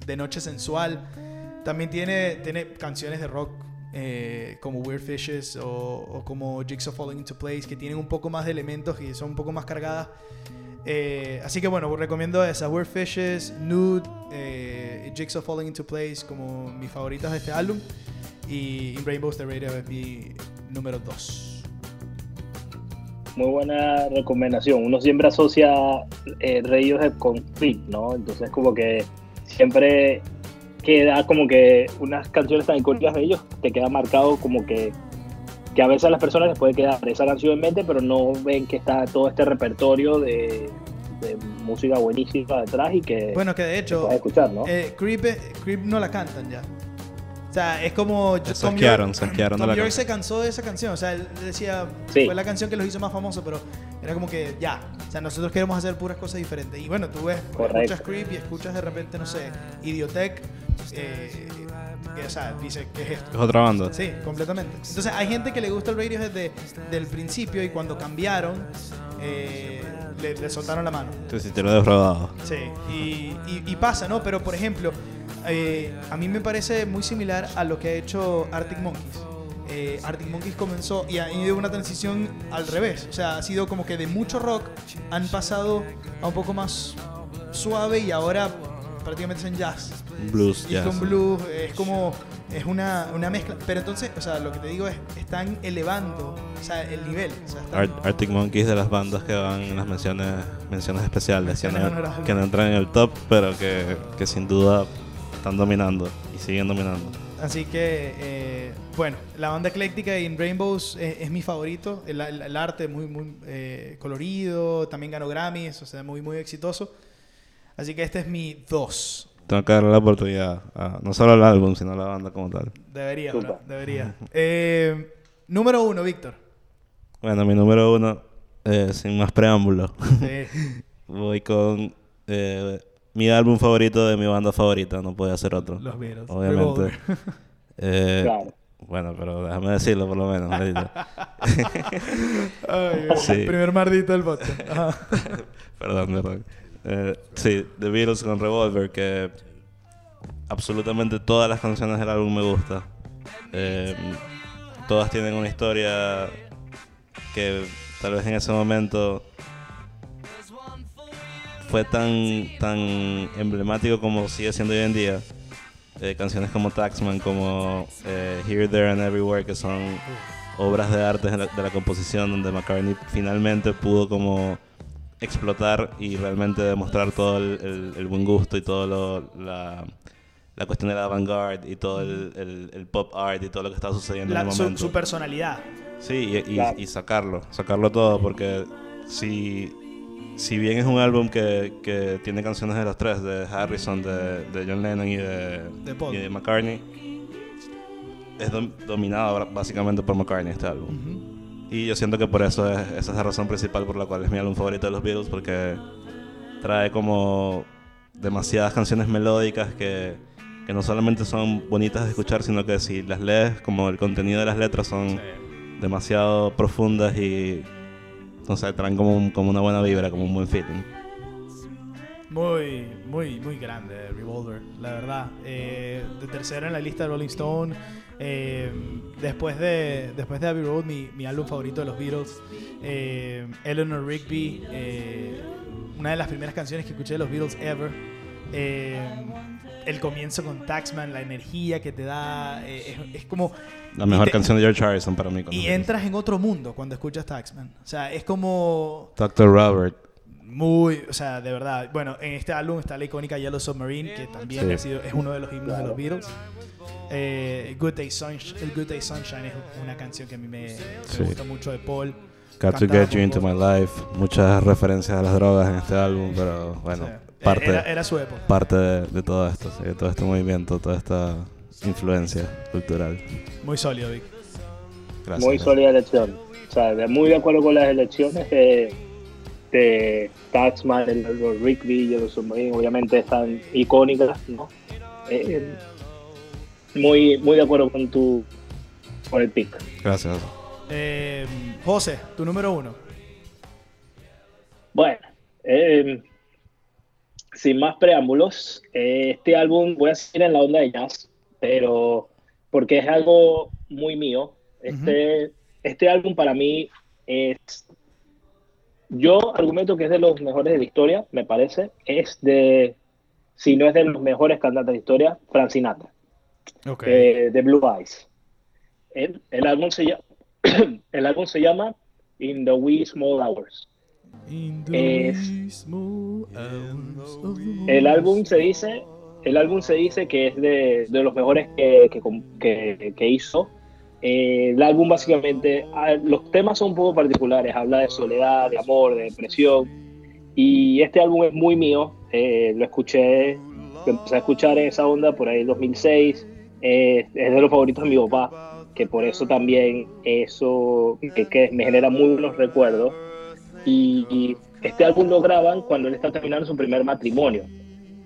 S2: de Noche Sensual. También tiene, tiene canciones de rock eh, como Weird Fishes o, o como Jigsaw Falling into Place que tienen un poco más de elementos y son un poco más cargadas. Eh, así que bueno, recomiendo esas Weird Fishes, Nude, eh, Jigsaw Falling into Place como mis favoritas de este álbum. Y In Rainbows the Radio es mi número 2.
S4: Muy buena recomendación. Uno siempre asocia eh, Radiohead con Creep, ¿no? Entonces como que siempre queda como que unas canciones tan icónicas de ellos te queda marcado como que que a veces a las personas les puede quedar esa canción en mente, pero no ven que está todo este repertorio de, de música buenísima detrás y que
S2: Bueno, que de hecho,
S4: puedes escuchar, ¿no?
S2: Eh, Creep, Creep no la cantan ya. O sea, es como
S3: Se
S2: Tom York,
S3: se asquearon de
S2: Tom
S3: la
S2: York
S3: canción.
S2: se cansó de esa canción. O sea, él decía,
S4: Sí.
S2: fue la canción que los hizo más famosos, pero era como que ya. O sea, nosotros queremos hacer puras cosas diferentes. Y bueno, tú ves,
S4: Correcto.
S2: escuchas Creep y escuchas de repente, no sé, Idiotech. Eh, que, o sea, dice, ¿qué es esto?
S3: Es otra banda.
S2: Sí, completamente. Entonces hay gente que le gusta el Radiohead desde del principio y cuando cambiaron eh, le, le soltaron la mano.
S3: Sí, sí, te lo he defraudado.
S2: Sí, y, y- y pasa, ¿no? Pero por ejemplo, eh, a mí me parece muy similar a lo que ha hecho Arctic Monkeys. Eh, Arctic Monkeys comenzó y ha ido una transición al revés. O sea, ha sido como que de mucho rock han pasado a un poco más suave y ahora prácticamente es en
S3: Blues,
S2: Y
S3: jazz.
S2: con blues es como es una, una mezcla. Pero entonces, o sea, lo que te digo es, están elevando o sea, el nivel. O sea, están-
S3: Ar- Arctic Monkeys de las bandas que van en las menciones, menciones especiales, que no, que no entran en el top, pero que, que sin duda están dominando y siguen dominando.
S2: Así que, eh, bueno, la banda ecléctica In Rainbows es, es mi favorito. El, el- el arte muy, muy eh, colorido, también ganó Grammys, o sea, muy, muy exitoso. Así que este es mi 2.
S3: Tengo que darle la oportunidad a no solo al álbum, sino a la banda como tal.
S2: Debería, bro, debería. Eh, número 1, Víctor.
S3: Bueno, mi número uno, eh, sin más preámbulo,
S2: Sí, <laughs>
S3: voy con eh, mi álbum favorito de mi banda favorita, no puede ser otro.
S2: los Beatles.
S3: Obviamente. Eh,
S4: Claro.
S3: Bueno, pero déjame decirlo por lo menos. maldito. <laughs>
S2: Ay,
S3: Sí.
S2: primer mardito del podcast. <laughs>
S3: Perdón, perdón. Eh, sí, The Beatles con Revolver, que absolutamente todas las canciones del álbum me gustan. Eh, todas tienen una historia que tal vez en ese momento fue tan, tan emblemático como sigue siendo hoy en día. Eh, canciones como Taxman, como eh, Here, There and Everywhere, que son obras de arte de la, de la composición donde McCartney finalmente pudo como explotar y realmente demostrar todo el, el- el buen gusto y todo lo, la, la cuestión de la avant-garde y todo el, el- el pop art y todo lo que estaba sucediendo en el momento.
S2: su personalidad.
S3: Sí, y, y-
S4: Claro.
S3: y sacarlo, sacarlo todo, porque si, si bien es un álbum que, que tiene canciones de los tres, de Harrison, de, de John Lennon y de,
S2: De Paul.
S3: y de McCartney, es dom- dominado básicamente por McCartney este álbum. Y yo siento que por eso es, esa es la razón principal por la cual es mi álbum favorito de los Beatles, porque trae como demasiadas canciones melódicas que, que no solamente son bonitas de escuchar, sino que si las lees, como el contenido de las letras son demasiado profundas y no sé, traen como, un- como una buena vibra, como un buen feeling.
S2: Muy, muy, muy grande Revolver, la verdad. Eh, de tercero en la lista de Rolling Stone. Eh, después de después de Abbey Road, mi, mi álbum favorito de los Beatles. Eh, Eleanor Rigby, eh, una de las primeras canciones que escuché de los Beatles ever. El comienzo con Taxman, la energía que te da, es, es como...
S3: La mejor
S2: te-
S3: canción de George Harrison para mí.
S2: Y entras en otro mundo cuando escuchas Taxman. O sea, es como
S3: Dr. Robert.
S2: Muy, o sea, de verdad. Bueno, en este álbum está la icónica Yellow Submarine, que también
S3: Sí.
S2: ha sido, es uno de los himnos de los Beatles. Eh, Good Day Sunshine, el Good Day Sunshine es una canción que a mí me, me
S3: Sí.
S2: gusta mucho de Paul.
S3: Got to Get You Into. My Life. Muchas referencias a las drogas en este álbum, pero bueno,
S2: sea,
S3: parte,
S2: era, era su época.
S3: parte de, de todo esto, sí, de todo este movimiento, toda esta influencia cultural.
S2: Muy sólido, Vic.
S3: Gracias.
S4: Muy sólida elección. O sea, muy de acuerdo con las elecciones de, de Taxman, el, los Rigby y los Submarine, obviamente están icónicas, ¿no? Eh, muy, muy de acuerdo con tu con el pick.
S3: Gracias.
S2: Eh, José, tu número uno.
S4: Bueno, eh, sin más preámbulos, eh, este álbum voy a seguir en la onda de jazz, pero porque es algo muy mío. Este, este álbum para mí es, yo argumento que es de los mejores de la historia, me parece. Es de, si no es de los mejores cantantes de la historia, Frank Sinatra,
S2: Ok.
S4: de, de Blue Eyes. El, el álbum se llama, <clears throat> el álbum se llama In the Wee Small Hours.
S2: In the
S4: es-
S2: wee small hours of the
S4: El álbum se dice, el álbum se dice que es de, de los mejores que, que, com- que- que hizo. Eh, el álbum básicamente, ah, los temas son un poco particulares, habla de soledad, de amor, de depresión. Y este álbum es muy mío, eh, lo escuché, lo empecé a escuchar en esa onda por ahí en 2006. eh, es de los favoritos de mi papá, que por eso también eso que, que me genera muy buenos recuerdos. Y, y este álbum lo graban cuando él está terminando su primer matrimonio.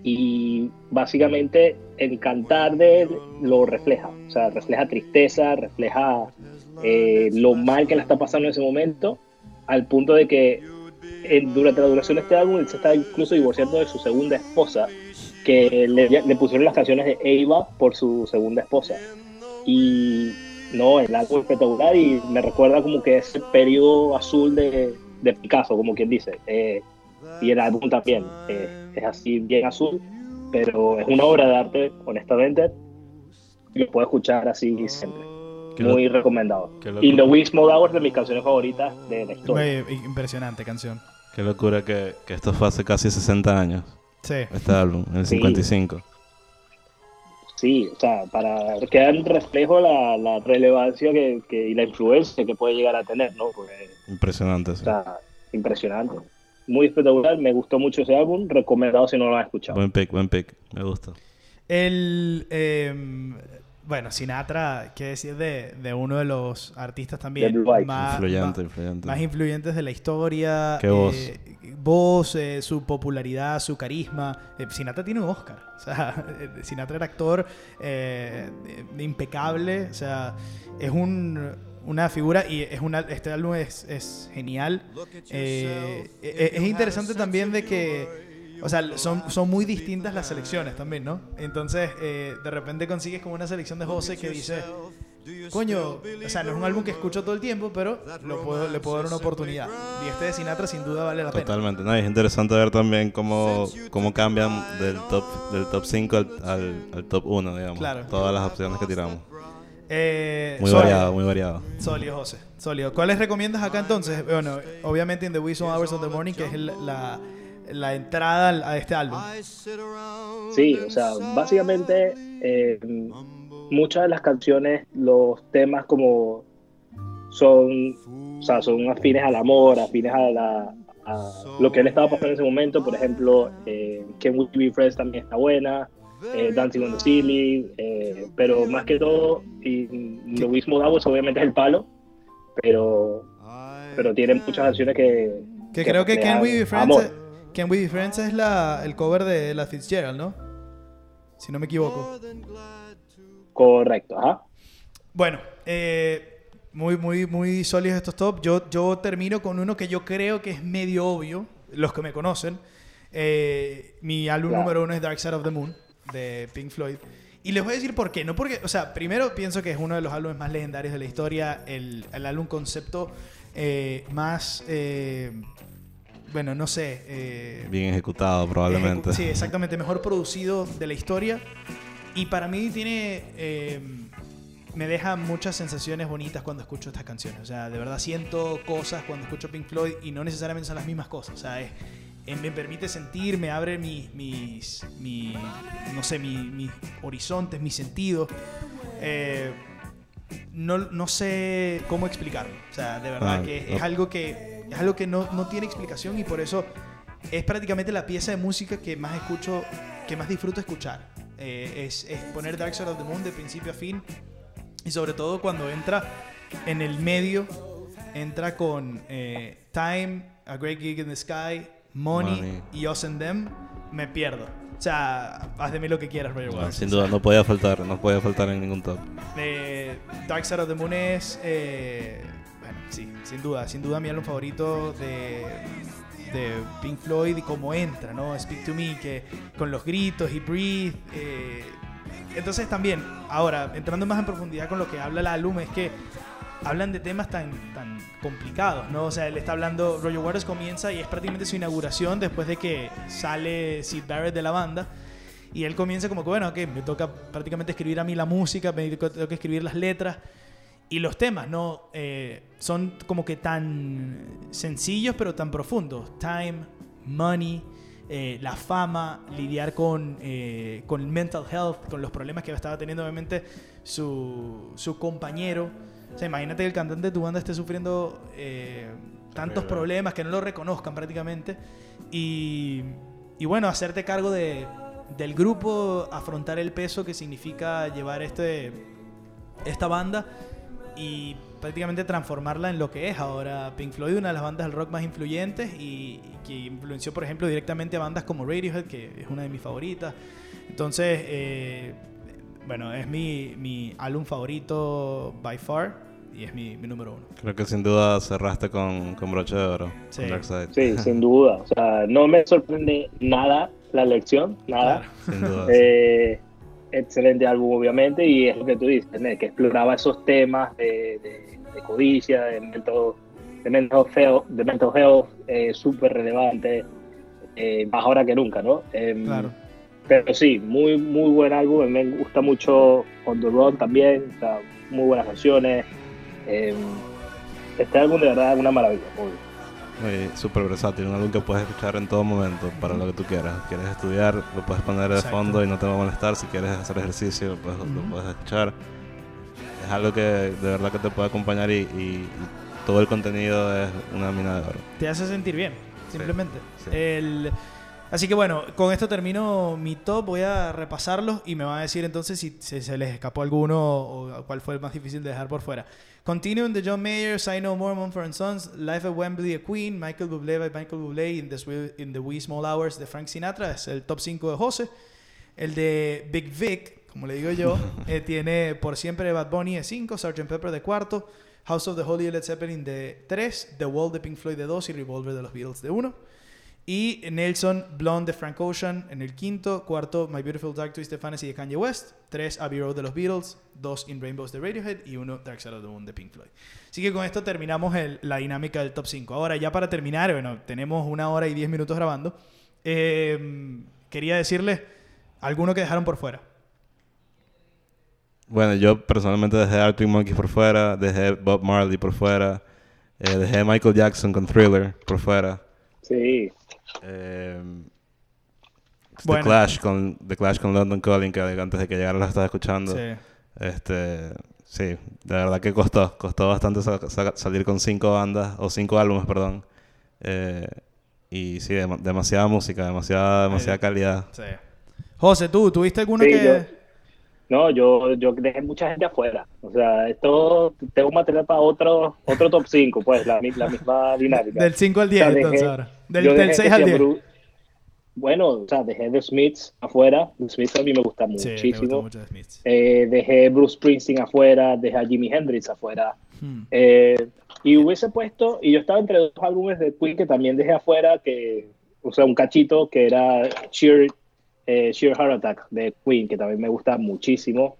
S4: Y básicamente el cantar de él lo refleja. O sea, refleja tristeza, refleja eh, lo mal que le está pasando en ese momento, al punto de que eh, durante la duración de este álbum se está incluso divorciando de su segunda esposa, que le, pusieron las canciones de Eva por su segunda esposa. Y no, el álbum es espectacular y me recuerda como que ese periodo azul de, de Picasso, como quien dice. Eh, y el álbum también eh, es así bien azul, pero es una obra de arte, honestamente. Lo puedo escuchar así siempre.
S3: Qué
S4: Muy recomendado. Y The Small Hours de mis canciones favoritas de la historia.
S2: Muy impresionante canción.
S3: Qué locura que, que esto fue hace casi 60 años,
S2: Sí.
S3: este álbum, en el
S4: Sí.
S3: 55.
S4: Sí, o sea, para que dan reflejo la, la relevancia que, que- y la influencia que puede llegar a tener, ¿no? Porque,
S3: Impresionante. sí.
S4: o sea, impresionante. Muy espectacular, me gustó mucho ese álbum, recomendado si no lo has escuchado.
S3: Buen pick, buen pick. Me gusta.
S2: El. em, bueno, Sinatra, qué decir de, de uno de los artistas también más,
S3: influyente,
S2: más-
S3: influyente.
S2: más influyentes de la historia.
S3: Qué voz.
S2: eh, voz, eh, su popularidad, su carisma. Eh, Sinatra tiene un Oscar. O sea, <laughs> eh, Sinatra era actor eh, eh, impecable. O sea, es un, una figura y es una, este álbum es, es genial. Eh, eh, es interesante también de que. O sea, son, son muy distintas las selecciones también, ¿no? Entonces, eh, de repente consigues como una selección de José que dice, coño, o sea, no es un álbum que escucho todo el tiempo, pero lo puedo, le puedo dar una oportunidad. Y este de Sinatra sin duda vale la pena.
S3: Totalmente. No, y es interesante ver también cómo, cómo cambian del top del top 5 al, al, al top 1, digamos.
S2: Claro.
S3: Todas las opciones que tiramos.
S2: Eh,
S3: Muy variado, muy variado.
S2: Sólido, José. Sólido. ¿Cuáles recomiendas acá entonces? Bueno, obviamente In the Wee Some Hours of the Morning, que es el- la, la entrada a este álbum.
S4: Sí, o sea, básicamente eh, muchas de las canciones, los temas como son, o sea, son afines al amor, afines a, la, a lo que él estaba pasando en ese momento. Por ejemplo, eh, Can We Be Friends también está buena, eh, Dancing on the Ceiling, eh, pero más que todo, y lo mismo Davos obviamente es el palo, pero, pero tiene muchas canciones que...
S2: Que creo que Can We Be Friends, es- Can We Be Friends es la, el cover de la Fitzgerald, ¿no? Si no me equivoco.
S4: Correcto, ajá.
S2: Bueno, eh, muy, muy, muy sólidos estos top. Yo, yo termino con uno que yo creo que es medio obvio, los que me conocen. Mi álbum
S4: Claro.
S2: número uno es Dark Side of the Moon, de Pink Floyd. Y les voy a decir por qué. No porque, o sea, primero pienso que es uno de los álbumes más legendarios de la historia, el, el álbum concepto eh, más... eh, bueno, no sé. eh,
S3: Bien ejecutado, probablemente.
S2: ejecu- Sí, exactamente, mejor producido de la historia. Y para mí tiene. eh, me deja muchas sensaciones bonitas cuando escucho estas canciones. O sea, de verdad siento cosas cuando escucho Pink Floyd y no necesariamente son las mismas cosas. O sea, es- me permite sentir, me abre mis, mis, mi- no sé, mi- mis horizontes, mis sentidos. Eh, no, no sé cómo explicarlo. O sea, de verdad
S3: Ah,
S2: que
S3: no.
S2: es algo que, es algo que no, no tiene explicación y por eso es prácticamente la pieza de música que más escucho, que más disfruto escuchar. Eh, es, es poner Dark Side of the Moon de principio a fin y sobre todo cuando entra en el medio, entra con eh, Time, A Great Gig in the Sky, Money,
S3: Money.
S2: y Us and Them, me pierdo. O sea, haz de mí lo que quieras, Roger
S3: Bueno,
S2: Waters.
S3: sin duda, no podía faltar, no podía faltar en ningún top.
S2: eh, Dark Side of the Moon es, eh, bueno, sí, sin duda, sin duda mi álbum favorito de, de Pink Floyd y cómo entra, ¿no? Speak to Me, que con los gritos y Breathe. eh, entonces también, ahora, entrando más en profundidad con lo que habla el álbum, es que hablan de temas tan, tan complicados, ¿no? O sea, él está hablando, Roger Waters comienza y es prácticamente su inauguración después de que sale Sid Barrett de la banda. Y él comienza como que, bueno, que me toca prácticamente escribir a mí la música, me toca escribir las letras. Y los temas, ¿no? Eh, son como que tan sencillos pero tan profundos. Time, money, eh, la fama, lidiar con, eh, con mental health, con los problemas que estaba teniendo obviamente su, su compañero. O sea, imagínate que el cantante de tu banda esté sufriendo eh, tantos problemas que no lo reconozcan prácticamente. Y, y bueno, hacerte cargo de, del grupo, afrontar el peso que significa llevar este, esta banda y prácticamente transformarla en lo que es ahora Pink Floyd, una de las bandas del rock más influyentes y, y que influenció, por ejemplo, directamente a bandas como Radiohead, que es una de mis favoritas. Entonces, eh, bueno, es mi, mi álbum favorito by far y es mi, mi número uno.
S3: Creo que sin duda cerraste con, con broche de oro.
S2: Sí.
S3: Con Dark Side.
S4: Sí, <laughs> sin duda. O sea, no me sorprende nada la elección, nada.
S2: Claro.
S3: Sin duda. sí.
S4: Eh, excelente álbum, obviamente, y es lo que tú dices, ¿no? que exploraba esos temas de, de- de codicia, de mental, de mental health, de mental health eh, súper relevante, eh, más ahora que nunca, ¿no? Em,
S2: Claro.
S4: Pero sí, muy, muy buen álbum. A mí Me gusta mucho On the Run también. O sea, muy buenas canciones. Eh, este álbum de verdad es una maravilla.
S3: súper versátil, un álbum que puedes escuchar en todo momento para lo que tú quieras. Quieres estudiar, lo puedes poner de
S2: Exacto.
S3: fondo y no te va a molestar. Si quieres hacer ejercicio, lo puedes, lo
S2: Ujú.
S3: puedes escuchar. Es algo que de verdad que te puede acompañar y, y- y todo el contenido es una mina de oro.
S2: Te hace sentir bien, simplemente.
S3: sí.
S2: El- así que bueno, con esto termino mi top. Voy a repasarlos y me van a decir entonces si, si se les escapó alguno o cuál fue el más difícil de dejar por fuera. Continuum de John Mayer, I Know More, Mumford Sons, Life at Wembley de Queen, Michael Bublé by Michael Bublé, In the, in the Wee Small Hours de Frank Sinatra, es el top 5 de José. El de Big Vic, como le digo yo, <laughs> eh, tiene Por Siempre de Bad Bunny de 5, Sgt. Pepper de cuarto, House of the Holy Led Zeppelin de 3, The Wall de Pink Floyd de 2 y Revolver de los Beatles de 1. Y Nelson Blonde de Frank Ocean en el quinto. Cuarto, My Beautiful Dark Twisted Fantasy de Kanye West. Tres, Abbey Road de los Beatles. Dos, In Rainbows de Radiohead. Y uno, Dark Side of the Moon de Pink Floyd. Así que con esto terminamos el- la dinámica del top 5. Ahora, ya para terminar, bueno, tenemos una hora y diez minutos grabando. Eh, quería decirles alguno que dejaron por fuera.
S3: Bueno, yo personalmente dejé Arctic Monkeys por fuera, dejé Bob Marley por fuera, eh, dejé Michael Jackson con Thriller por fuera.
S4: Sí,
S3: Eh,
S2: Bueno.
S3: The Clash con The Clash con London Calling que antes de que llegara lo estaba escuchando.
S2: Sí.
S3: Este, sí, de verdad que costó, costó bastante sa- sa- salir con cinco bandas o cinco álbumes, perdón. Eh, y sí, dem- demasiada música, demasiada, demasiada calidad.
S2: sí. José, tú, ¿tuviste alguno
S4: Sí,
S2: que...?
S4: yo- no, yo, yo dejé mucha gente afuera. O sea, esto tengo material para otro, otro top 5, pues, la, la misma <laughs> dinámica.
S2: Del 5 al 10,
S4: O sea, dejé-
S2: entonces, ahora. Del, del
S4: dejé
S2: 6
S4: que
S2: al
S4: sea
S2: 10.
S4: Bru- Bueno, o sea, dejé The Smiths afuera. The Smiths a mí me gusta
S2: Sí, me gusta
S4: muchísimo.
S2: mucho de Smiths.
S4: Eh, dejé Bruce Springsteen afuera, dejé a Jimi Hendrix afuera.
S2: Hmm.
S4: Eh, y hubiese puesto, y yo estaba entre dos álbumes de Queen que también dejé afuera, que, o sea, un cachito que era Sheer, eh, Sheer Heart Attack de Queen, que también me gusta muchísimo.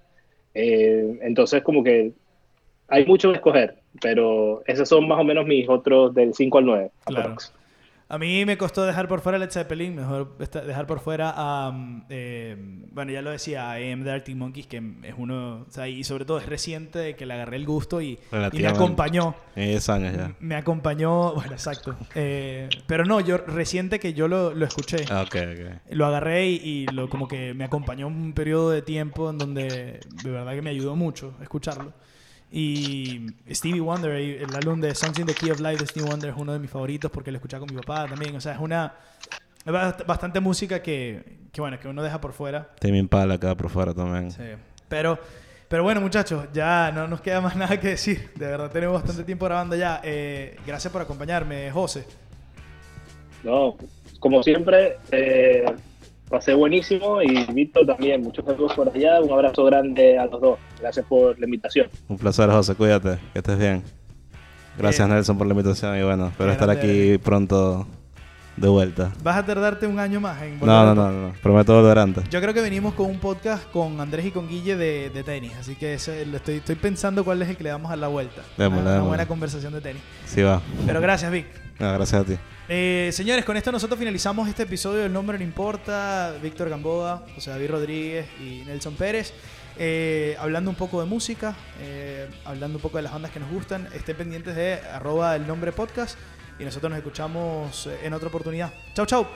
S4: Eh, entonces, como que hay mucho que escoger, pero esos son más o menos mis otros del 5 al 9.
S2: Claro.
S4: aprox.
S2: A mí me costó dejar por fuera Led Zeppelin, mejor dejar por fuera a. um, eh, bueno, ya lo decía, a AM The Arctic Monkeys, que es uno. O sea, y sobre todo es reciente de que le agarré el gusto y, y me acompañó.
S3: En 10 años ya.
S2: Me acompañó. Bueno, exacto. Eh, pero no, yo reciente que yo lo, lo escuché.
S3: Ah.
S2: Lo agarré y, y lo como que me acompañó un periodo de tiempo en donde de verdad que me ayudó mucho escucharlo. Y Stevie Wonder, el el álbum de Songs in the Key of Life de Stevie Wonder es uno de mis favoritos porque lo escuchaba con mi papá también. O sea, es una es bast- bastante música que, que bueno, que uno deja por fuera.
S3: Timmy Impala acá por fuera también.
S2: Sí. Pero, pero bueno, muchachos, ya no nos queda más <laughs> nada que decir. De verdad, tenemos bastante tiempo grabando ya. Eh, gracias por acompañarme, José.
S4: No, como siempre, eh, pasé buenísimo y Víctor también. Muchos saludos por allá. Un abrazo grande a los dos. Gracias por la invitación.
S3: Un placer, José. Cuídate. Que estés bien. Gracias,
S2: Eh,
S3: Nelson, por la invitación. Y bueno, espero estar aquí pronto de vuelta.
S2: ¿Vas a tardarte un año más en volver
S3: No,
S2: al
S3: no, no, no. Prometo volver antes.
S2: Yo creo que venimos con un podcast con Andrés y con Guille de, de tenis, así que ese- lo estoy, estoy pensando cuál es el que le damos a la vuelta.
S3: Démosle,
S2: una, una
S3: démosle.
S2: buena conversación de tenis.
S3: Sí va.
S2: Pero gracias, Vic.
S3: No, gracias a ti.
S2: Eh, señores, con esto nosotros finalizamos este episodio del Nombre No Importa. Víctor Gamboa, José David Rodríguez y Nelson Pérez. eh, hablando un poco de música, eh, hablando un poco de las bandas que nos gustan. Estén pendientes de arroba el nombre podcast y nosotros nos escuchamos en otra oportunidad. Chau, chau.